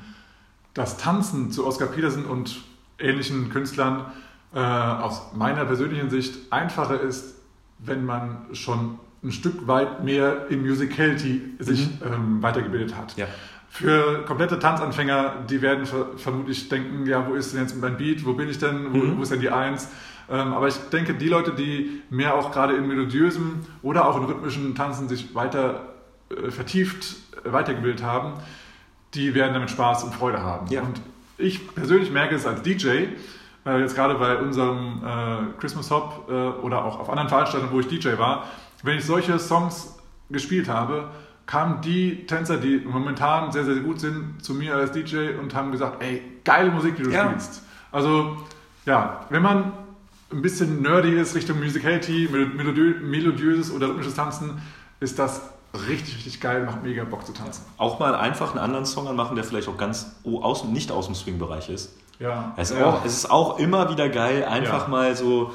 Speaker 1: das Tanzen zu Oscar Peterson und ähnlichen Künstlern äh, aus meiner persönlichen Sicht einfacher ist, wenn man schon ein Stück weit mehr im Musicality sich ähm, weitergebildet hat.
Speaker 2: Ja.
Speaker 1: Für komplette Tanzanfänger, die werden ver vermutlich denken, ja, wo ist denn jetzt mein Beat, wo bin ich denn, wo,
Speaker 2: Mhm.
Speaker 1: wo ist denn die Eins? Ähm, aber ich denke, die Leute, die mehr auch gerade in melodiösen oder auch in rhythmischen Tanzen sich weiter äh, vertieft äh, weitergebildet haben, die werden damit Spaß und Freude haben.
Speaker 2: Ja.
Speaker 1: Und ich persönlich merke es als DJ, äh, jetzt gerade bei unserem äh, Christmas Hop äh, oder auch auf anderen Veranstaltungen, wo ich DJ war, wenn ich solche Songs gespielt habe, kamen die Tänzer, die momentan sehr, sehr gut sind, zu mir als DJ und haben gesagt, ey, geile Musik, die du
Speaker 2: Ja.
Speaker 1: spielst. Also, ja, wenn man ein bisschen nerdy ist Richtung Musicality, melo- melodiö melodiöses oder rhythmisches Tanzen, ist das richtig, richtig geil, macht mega Bock zu tanzen.
Speaker 2: Auch mal einfach einen anderen Song anmachen, der vielleicht auch ganz aus, nicht aus dem Swing-Bereich ist.
Speaker 1: Ja,
Speaker 2: Es, ist
Speaker 1: ja.
Speaker 2: auch, es ist auch immer wieder geil, einfach
Speaker 1: Ja.
Speaker 2: mal so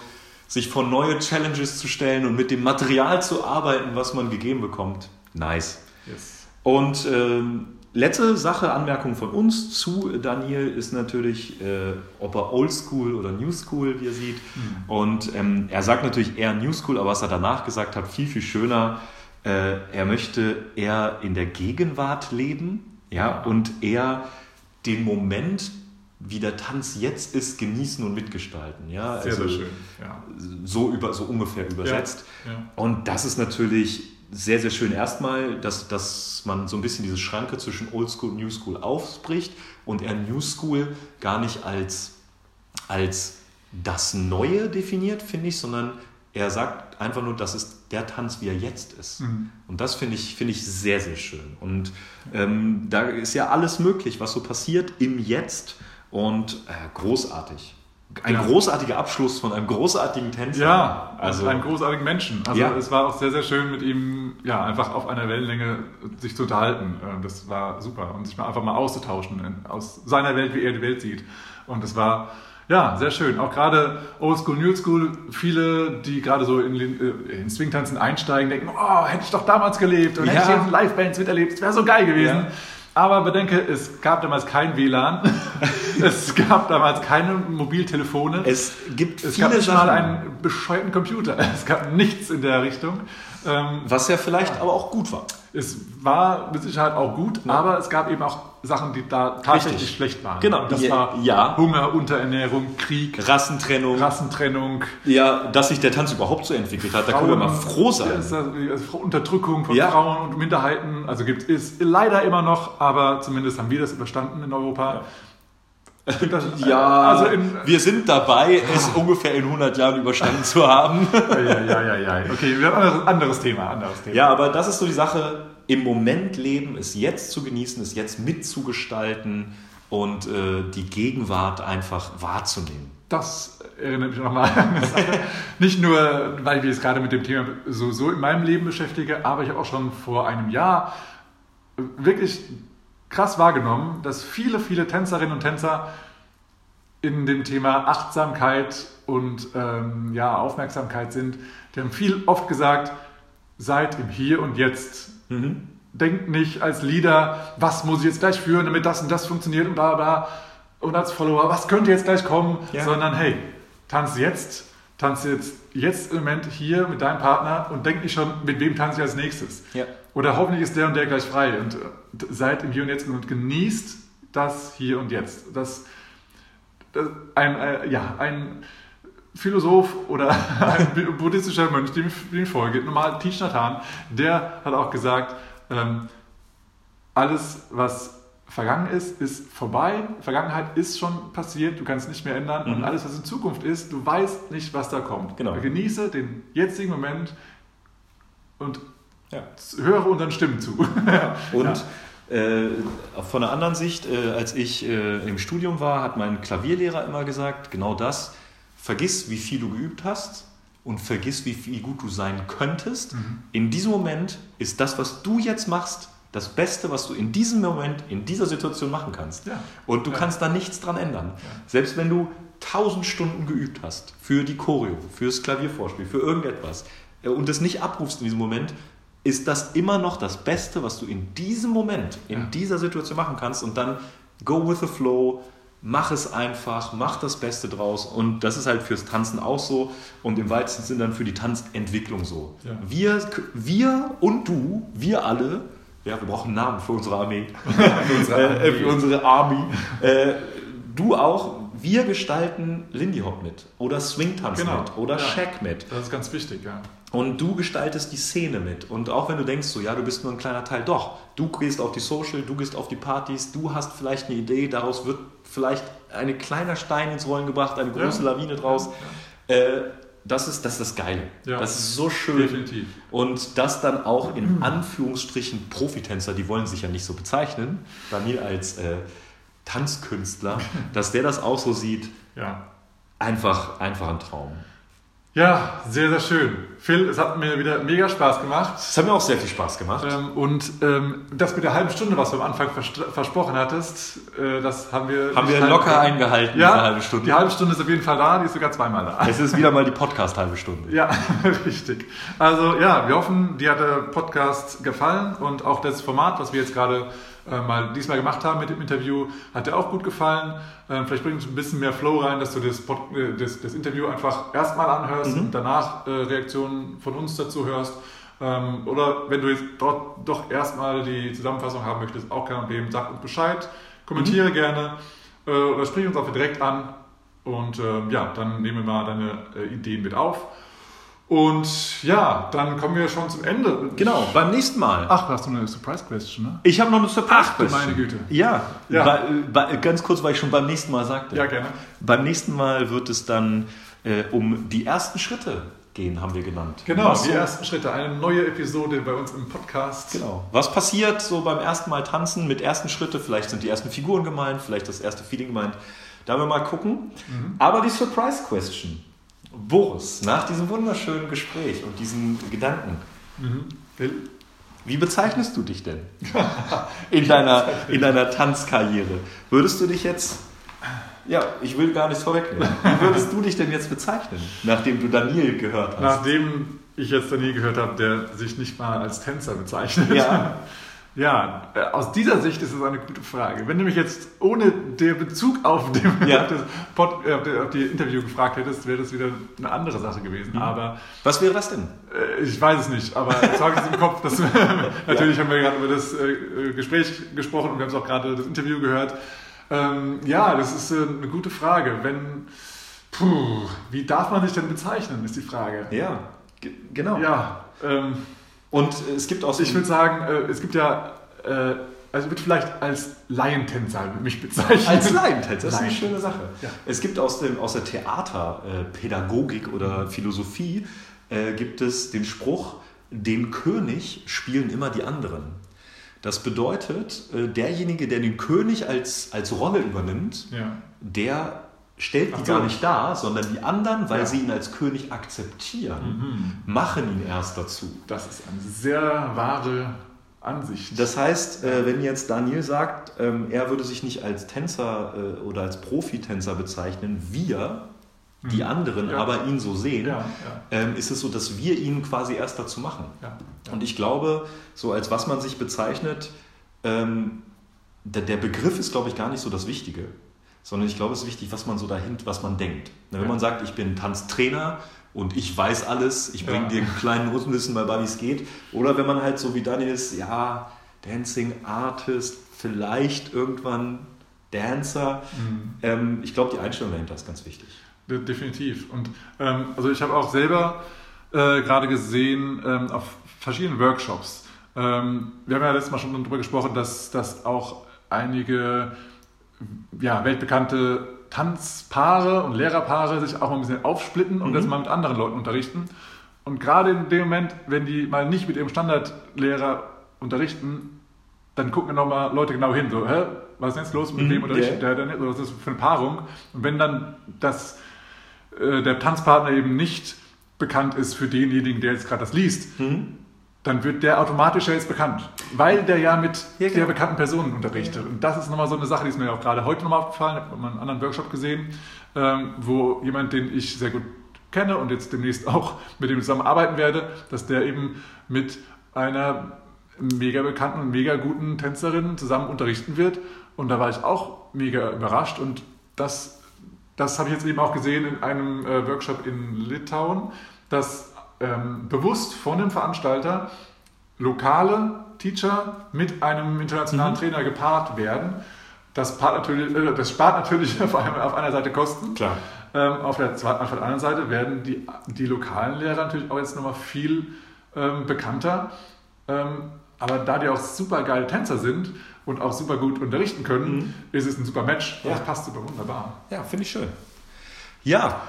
Speaker 2: sich vor neue Challenges zu stellen und mit dem Material zu arbeiten, was man gegeben bekommt. Nice.
Speaker 1: Yes.
Speaker 2: Und ähm, letzte Sache, Anmerkung von uns zu Daniel ist natürlich, äh, ob er Oldschool oder New School, wie er sieht. Und ähm, er sagt natürlich eher New School, aber was er danach gesagt hat, viel, viel schöner. Äh, er möchte eher in der Gegenwart leben ja, und eher den Moment, wie der Tanz jetzt ist, genießen und mitgestalten. Ja?
Speaker 1: Sehr,
Speaker 2: Also
Speaker 1: sehr schön. Ja.
Speaker 2: So, über, so ungefähr übersetzt.
Speaker 1: Ja.
Speaker 2: Und das ist natürlich sehr, sehr schön. Erstmal, dass, dass man so ein bisschen diese Schranke zwischen Old School und New School aufbricht und er New School gar nicht als, als das Neue definiert, finde ich, sondern er sagt einfach nur, das ist der Tanz, wie er jetzt ist.
Speaker 1: Mhm.
Speaker 2: Und das finde ich, finde ich sehr, sehr schön. Und ähm, da ist ja alles möglich, was so passiert im Jetzt und äh, großartig. Ein
Speaker 1: Ja.
Speaker 2: großartiger Abschluss von einem großartigen Tänzer.
Speaker 1: Ja,
Speaker 2: also
Speaker 1: einen großartigen Menschen. Also
Speaker 2: Ja.
Speaker 1: es war auch sehr, sehr schön mit ihm, ja, einfach auf einer Wellenlänge sich zu unterhalten. Äh, Das war super und sich mal einfach mal auszutauschen aus seiner Welt, wie er die Welt sieht. Und es war ja sehr schön. Auch gerade Old School, New School, viele, die gerade so in, äh, in Swingtanzen einsteigen, denken, oh, hätte ich doch damals gelebt und
Speaker 2: Ja.
Speaker 1: hätte ich jetzt Live-Bands miterlebt, es wäre so geil gewesen.
Speaker 2: Ja.
Speaker 1: Aber bedenke, es gab damals kein WLAN, es gab damals keine Mobiltelefone.
Speaker 2: Es gibt
Speaker 1: Es
Speaker 2: viele
Speaker 1: gab nicht
Speaker 2: Sachen,
Speaker 1: mal einen bescheuerten Computer. Es gab nichts in der Richtung. Ähm,
Speaker 2: was ja vielleicht aber auch gut war.
Speaker 1: Es war mit Sicherheit auch gut, aber es gab eben auch Sachen, die da tatsächlich
Speaker 2: Richtig.
Speaker 1: schlecht waren.
Speaker 2: Genau,
Speaker 1: das
Speaker 2: die-
Speaker 1: war
Speaker 2: ja.
Speaker 1: Hunger, Unterernährung, Krieg,
Speaker 2: Rassentrennung.
Speaker 1: Rassentrennung.
Speaker 2: Ja, dass sich der Tanz überhaupt so entwickelt hat, da können wir mal froh sein.
Speaker 1: Ja, also Unterdrückung von
Speaker 2: Ja.
Speaker 1: Frauen und Minderheiten. Also gibt es leider immer noch, aber zumindest haben wir das überstanden in Europa. Das,
Speaker 2: Ja,
Speaker 1: also in,
Speaker 2: wir sind dabei, es ungefähr in 100 Jahren überstanden zu haben.
Speaker 1: ja, ja, ja, ja. Okay, wir haben ein anderes, anderes Thema, anderes Thema.
Speaker 2: Ja, aber das ist so die Sache, im Moment leben, es jetzt zu genießen, es jetzt mitzugestalten und äh, die Gegenwart einfach wahrzunehmen.
Speaker 1: Das erinnert mich nochmal an eine Sache. Nicht nur, weil ich mich jetzt gerade mit dem Thema so, so in meinem Leben beschäftige, aber ich habe auch schon vor einem Jahr wirklich krass wahrgenommen, dass viele, viele Tänzerinnen und Tänzer in dem Thema Achtsamkeit und ähm, ja, Aufmerksamkeit sind. Die haben viel oft gesagt, seid im Hier und Jetzt. Denkt nicht als Leader, was muss ich jetzt gleich führen, damit das und das funktioniert und bla. bla. Und als Follower, was könnte jetzt gleich kommen?
Speaker 2: Ja.
Speaker 1: Sondern hey, tanz jetzt, tanz jetzt, jetzt im Moment hier mit deinem Partner und denk nicht schon, mit wem tanze ich als nächstes.
Speaker 2: Ja.
Speaker 1: Oder hoffentlich ist der und der gleich frei und äh, seid im Hier und Jetzt und genießt das Hier und Jetzt. Das, das ein, äh, ja, ein Philosoph oder ein buddhistischer Mönch, dem ich, folge, normal Thich Nhat Hanh, der hat auch gesagt, ähm, alles, was vergangen ist, ist vorbei. Vergangenheit ist schon passiert, du kannst nicht mehr ändern. Und alles, was in Zukunft ist, du weißt nicht, was da kommt.
Speaker 2: Genau.
Speaker 1: Genieße den jetzigen Moment und
Speaker 2: Ja.
Speaker 1: höre unseren Stimmen zu.
Speaker 2: Und äh, von der anderen Sicht, äh, als ich äh, im Studium war, hat mein Klavierlehrer immer gesagt, genau das, vergiss, wie viel du geübt hast und vergiss, wie, wie gut du sein könntest. In diesem Moment ist das, was du jetzt machst, das Beste, was du in diesem Moment, in dieser Situation machen kannst.
Speaker 1: Ja.
Speaker 2: Und du
Speaker 1: Ja.
Speaker 2: kannst da nichts dran ändern. Selbst wenn du tausend Stunden geübt hast für die Choreo, fürs Klaviervorspiel, für irgendetwas äh, und es nicht abrufst in diesem Moment, ist das immer noch das Beste, was du in diesem Moment, in
Speaker 1: Ja.
Speaker 2: dieser Situation machen kannst. Und dann go with the flow, mach es einfach, mach das Beste draus. Und das ist halt fürs Tanzen auch so und im weitesten Sinne dann für die Tanzentwicklung so.
Speaker 1: Ja.
Speaker 2: Wir, wir und du, wir alle, ja, wir brauchen einen Namen für unsere Armee, für, unsere, äh, für unsere Army. Äh, du auch, wir gestalten Lindy Hop mit oder Swing Tanz
Speaker 1: Genau.
Speaker 2: mit oder
Speaker 1: Ja.
Speaker 2: Shack mit.
Speaker 1: Das ist ganz wichtig, ja.
Speaker 2: Und du gestaltest die Szene mit. Und auch wenn du denkst, so, ja, du bist nur ein kleiner Teil, doch, du gehst auf die Social, du gehst auf die Partys, du hast vielleicht eine Idee, daraus wird vielleicht ein kleiner Stein ins Rollen gebracht, eine große
Speaker 1: Ja.
Speaker 2: Lawine draus. Äh, das, ist, das ist das Geile.
Speaker 1: Ja.
Speaker 2: Das ist so schön.
Speaker 1: Definitiv.
Speaker 2: Und das dann auch in Anführungsstrichen Profitänzer, die wollen sich ja nicht so bezeichnen, bei mir als äh, Tanzkünstler, dass der das auch so sieht,
Speaker 1: Ja.
Speaker 2: einfach, einfach ein Traum.
Speaker 1: Ja, sehr, sehr schön. Phil, es hat mir wieder mega Spaß gemacht.
Speaker 2: Es hat mir auch sehr viel Spaß gemacht.
Speaker 1: Ähm, und ähm, das mit der halben Stunde, was du am Anfang vers- versprochen hattest, äh, das haben wir.
Speaker 2: Haben wir locker eingehalten,
Speaker 1: Ja,
Speaker 2: diese halbe Stunde.
Speaker 1: Die halbe Stunde ist auf jeden Fall da, die ist sogar zweimal da.
Speaker 2: Es ist wieder mal die Podcast-halbe Stunde.
Speaker 1: Ja, richtig. Also ja, wir hoffen, dir hat der Podcast gefallen und auch das Format, was wir jetzt gerade äh, mal diesmal gemacht haben mit dem Interview, hat dir auch gut gefallen. Ähm, vielleicht bringt es ein bisschen mehr Flow rein, dass du das, Pod, äh, das, das Interview einfach erstmal anhörst und danach äh, Reaktionen von uns dazu hörst. Ähm, oder wenn du jetzt dort doch erstmal die Zusammenfassung haben möchtest, auch kein Problem, sag uns Bescheid, kommentiere gerne äh, oder sprich uns auch direkt an. Und ähm, ja, dann nehmen wir mal deine Ideen mit auf. Und ja, dann kommen wir schon zum Ende.
Speaker 2: Genau, beim nächsten Mal.
Speaker 1: Ach, hast du eine Surprise Question, ne?
Speaker 2: Ich habe noch eine Surprise.
Speaker 1: Ach, du meine Güte.
Speaker 2: Ja,
Speaker 1: Ja.
Speaker 2: Bei, bei, ganz kurz, weil ich schon beim nächsten Mal sagte.
Speaker 1: Ja, gerne.
Speaker 2: Beim nächsten Mal wird es dann äh, um die ersten Schritte gehen, haben wir genannt.
Speaker 1: Genau,
Speaker 2: Was
Speaker 1: die
Speaker 2: so,
Speaker 1: ersten Schritte. Eine neue Episode bei uns im Podcast.
Speaker 2: Genau. Was passiert so beim ersten Mal tanzen mit ersten Schritte? Vielleicht sind die ersten Figuren gemeint, vielleicht das erste Feeling gemeint. Da werden wir mal gucken.
Speaker 1: Mhm.
Speaker 2: Aber die Surprise Question. Boris, nach diesem wunderschönen Gespräch und diesen Gedanken,
Speaker 1: Phil?
Speaker 2: Wie bezeichnest du dich denn in deiner, in deiner Tanzkarriere? Würdest du dich jetzt, ja, ich will gar nichts vorwegnehmen, wie würdest du dich denn jetzt bezeichnen, nachdem du Daniel gehört hast?
Speaker 1: Nachdem ich jetzt dann nie gehört habe, der sich nicht mal als Tänzer bezeichnet.
Speaker 2: Ja.
Speaker 1: Ja, äh, aus dieser Sicht ist es eine gute Frage. Wenn du mich jetzt ohne den Bezug auf, dem,
Speaker 2: Ja.
Speaker 1: auf, das Pod, äh, auf, die, auf die Interview gefragt hättest, wäre das wieder eine andere Sache gewesen. Aber
Speaker 2: Was wäre das denn?
Speaker 1: äh, ich weiß es nicht. Aber jetzt habe ich es im Kopf. Dass, natürlich haben wir gerade über das Gespräch gesprochen und wir haben es auch gerade das Interview gehört. Ähm, ja, das ist eine gute Frage. Wenn, puh, wie darf man sich denn bezeichnen, ist die Frage.
Speaker 2: Ja, ge- genau.
Speaker 1: Ja, ähm,
Speaker 2: Und es gibt auch so
Speaker 1: ich würde sagen, äh, es gibt ja äh, also wird vielleicht als Laientänzer mich bezeichnen.
Speaker 2: Als Laientänzer, das ist eine schöne Sache.
Speaker 1: Ja.
Speaker 2: Es gibt aus, dem, aus der Theaterpädagogik oder Philosophie äh, gibt es den Spruch, den König spielen immer die anderen. Das bedeutet, äh, derjenige, der den König als, als Rolle übernimmt,
Speaker 1: Ja.
Speaker 2: der stellt die
Speaker 1: so.
Speaker 2: gar nicht dar, sondern die anderen, weil
Speaker 1: Ja.
Speaker 2: sie ihn als König akzeptieren, machen ihn erst dazu.
Speaker 1: Das ist eine sehr wahre Ansicht.
Speaker 2: Das heißt, äh, wenn jetzt Daniel sagt, ähm, er würde sich nicht als Tänzer äh, oder als Profitänzer bezeichnen, wir, die anderen,
Speaker 1: Mhm. Ja.
Speaker 2: aber ihn so sehen,
Speaker 1: Ja,
Speaker 2: ähm, ist es so, dass wir ihn quasi erst dazu machen. Und ich glaube, so als was man sich bezeichnet, ähm, der Begriff ist, glaube ich, gar nicht so das Wichtige, sondern ich glaube, es ist wichtig, was man so dahinter, was man denkt. Wenn
Speaker 1: Ja.
Speaker 2: man sagt, ich bin Tanztrainer und ich weiß alles, ich bringe
Speaker 1: Ja.
Speaker 2: dir einen kleinen Nussnissen bei, wie es geht, oder wenn man halt so wie Daniel ist, ja, Dancing Artist, vielleicht irgendwann Dancer.
Speaker 1: Mhm.
Speaker 2: Ähm, ich glaube, die Einstellung dahinter ist ganz wichtig.
Speaker 1: De definitiv. Und ähm, also ich habe auch selber äh, gerade gesehen ähm, auf verschiedenen Workshops. Ähm, wir haben ja letztes Mal schon darüber gesprochen, dass, dass auch einige ja, weltbekannte Tanzpaare und Lehrerpaare sich auch mal ein bisschen aufsplitten und
Speaker 2: Mhm.
Speaker 1: das mal mit anderen Leuten unterrichten. Und gerade in dem Moment, wenn die mal nicht mit ihrem Standardlehrer unterrichten, dann gucken nochmal Leute genau hin. So, hä, was ist denn jetzt los? Mit
Speaker 2: Mhm,
Speaker 1: wem unterrichtet
Speaker 2: ja.
Speaker 1: der denn? Oder was ist das für eine Paarung? Und wenn dann das, äh, der Tanzpartner eben nicht bekannt ist für denjenigen, der jetzt gerade das liest,
Speaker 2: Mhm.
Speaker 1: Dann wird der automatisch ja jetzt bekannt. Weil der ja mit
Speaker 2: Ja, genau.
Speaker 1: der bekannten Person unterrichtet. Und das ist nochmal so eine Sache, die ist mir auch gerade heute nochmal aufgefallen. Ich habe mal einen anderen Workshop gesehen, ähm, wo jemand, den ich sehr gut kenne und jetzt demnächst auch mit dem zusammenarbeiten werde, dass der eben mit einer mega bekannten und mega guten Tänzerin zusammen unterrichten wird. Und da war ich auch mega überrascht. Und das, das habe ich jetzt eben auch gesehen in einem äh, Workshop in Litauen, dass ähm, bewusst von dem Veranstalter lokale Teacher mit einem internationalen Trainer gepaart werden. Das, natürlich, äh, das spart natürlich auf, einem, auf einer Seite Kosten.
Speaker 2: Klar.
Speaker 1: Ähm, auf, der, zweiten- auf der anderen Seite werden die, die lokalen Lehrer natürlich auch jetzt nochmal viel ähm, bekannter. Ähm, aber da die auch super geile Tänzer sind und auch super gut unterrichten können, ist es ein super Match.
Speaker 2: Ja.
Speaker 1: Das passt super wunderbar.
Speaker 2: Ja, finde ich schön. Ja,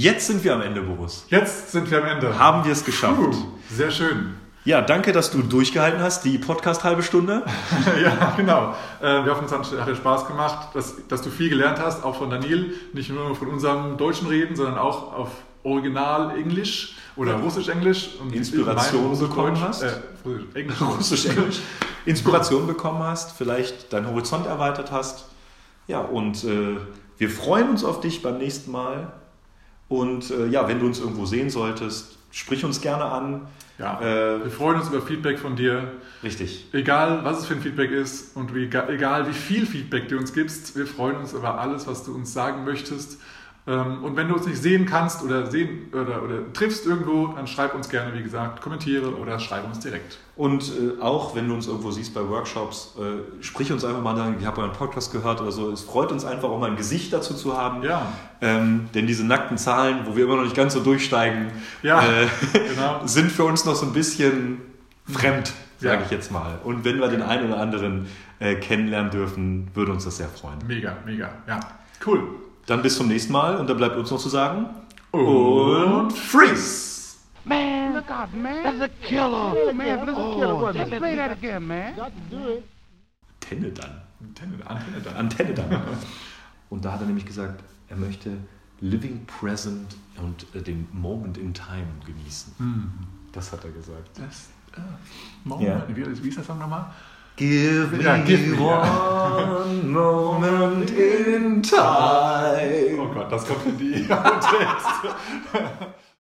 Speaker 2: jetzt sind wir am Ende, Boris.
Speaker 1: Jetzt sind wir am Ende.
Speaker 2: Haben wir es geschafft.
Speaker 1: Puh, sehr schön.
Speaker 2: Ja, danke, dass du durchgehalten hast, die Podcast halbe Stunde.
Speaker 1: ja, genau. Äh, wir hoffen, es hat dir Spaß gemacht, dass, dass du viel gelernt hast, auch von Daniel. Nicht nur von unserem deutschen Reden, sondern auch auf Original Englisch oder Russisch-Englisch. und
Speaker 2: Inspiration bekommen hast?
Speaker 1: Äh, Russisch, Englisch.
Speaker 2: Russisch, Englisch. Inspiration bekommen hast, vielleicht deinen Horizont erweitert hast. Ja, und äh, wir freuen uns auf dich beim nächsten Mal. Und äh, ja, wenn du uns irgendwo sehen solltest, sprich uns gerne an.
Speaker 1: Ja,
Speaker 2: Äh,
Speaker 1: wir freuen uns über Feedback von dir.
Speaker 2: richtig.
Speaker 1: Egal, was es für ein Feedback ist und wie, egal, wie viel Feedback du uns gibst, wir freuen uns über alles, was du uns sagen möchtest. Ähm, Und wenn du uns nicht sehen kannst oder sehen oder, oder triffst irgendwo, dann schreib uns gerne, wie gesagt, kommentiere oder schreib uns direkt.
Speaker 2: Und äh, auch wenn du uns irgendwo siehst bei Workshops, äh, sprich uns einfach mal an, ich habe euren Podcast gehört oder so. Es freut uns einfach auch mal ein Gesicht dazu zu haben.
Speaker 1: Ja,
Speaker 2: Ähm, denn diese nackten Zahlen, wo wir immer noch nicht ganz so durchsteigen,
Speaker 1: Ja,
Speaker 2: äh,
Speaker 1: genau.
Speaker 2: sind für uns noch so ein bisschen fremd, sage
Speaker 1: Ja.
Speaker 2: ich jetzt mal. Und wenn wir den einen oder anderen äh, kennenlernen dürfen, würde uns das sehr freuen.
Speaker 1: Mega, mega. Ja, cool.
Speaker 2: Dann bis zum nächsten Mal und da bleibt uns noch zu sagen
Speaker 1: Und freeze!
Speaker 5: Man, look out, man. That's a killer. Oh, man, that's a killer. Oh, let's play that again, man.
Speaker 2: Antenne dann.
Speaker 1: Antenne, Antenne dann.
Speaker 2: Antenne dann. Und da hat er nämlich gesagt, er möchte living present und äh, den Moment in time genießen. Das hat er gesagt.
Speaker 1: Das, äh, Moment,
Speaker 2: Ja.
Speaker 1: wie, wie ist der Song nochmal?
Speaker 2: Give me
Speaker 1: Ja, give me,
Speaker 2: one moment in time.
Speaker 1: Oh Gott, das kommt in die Text.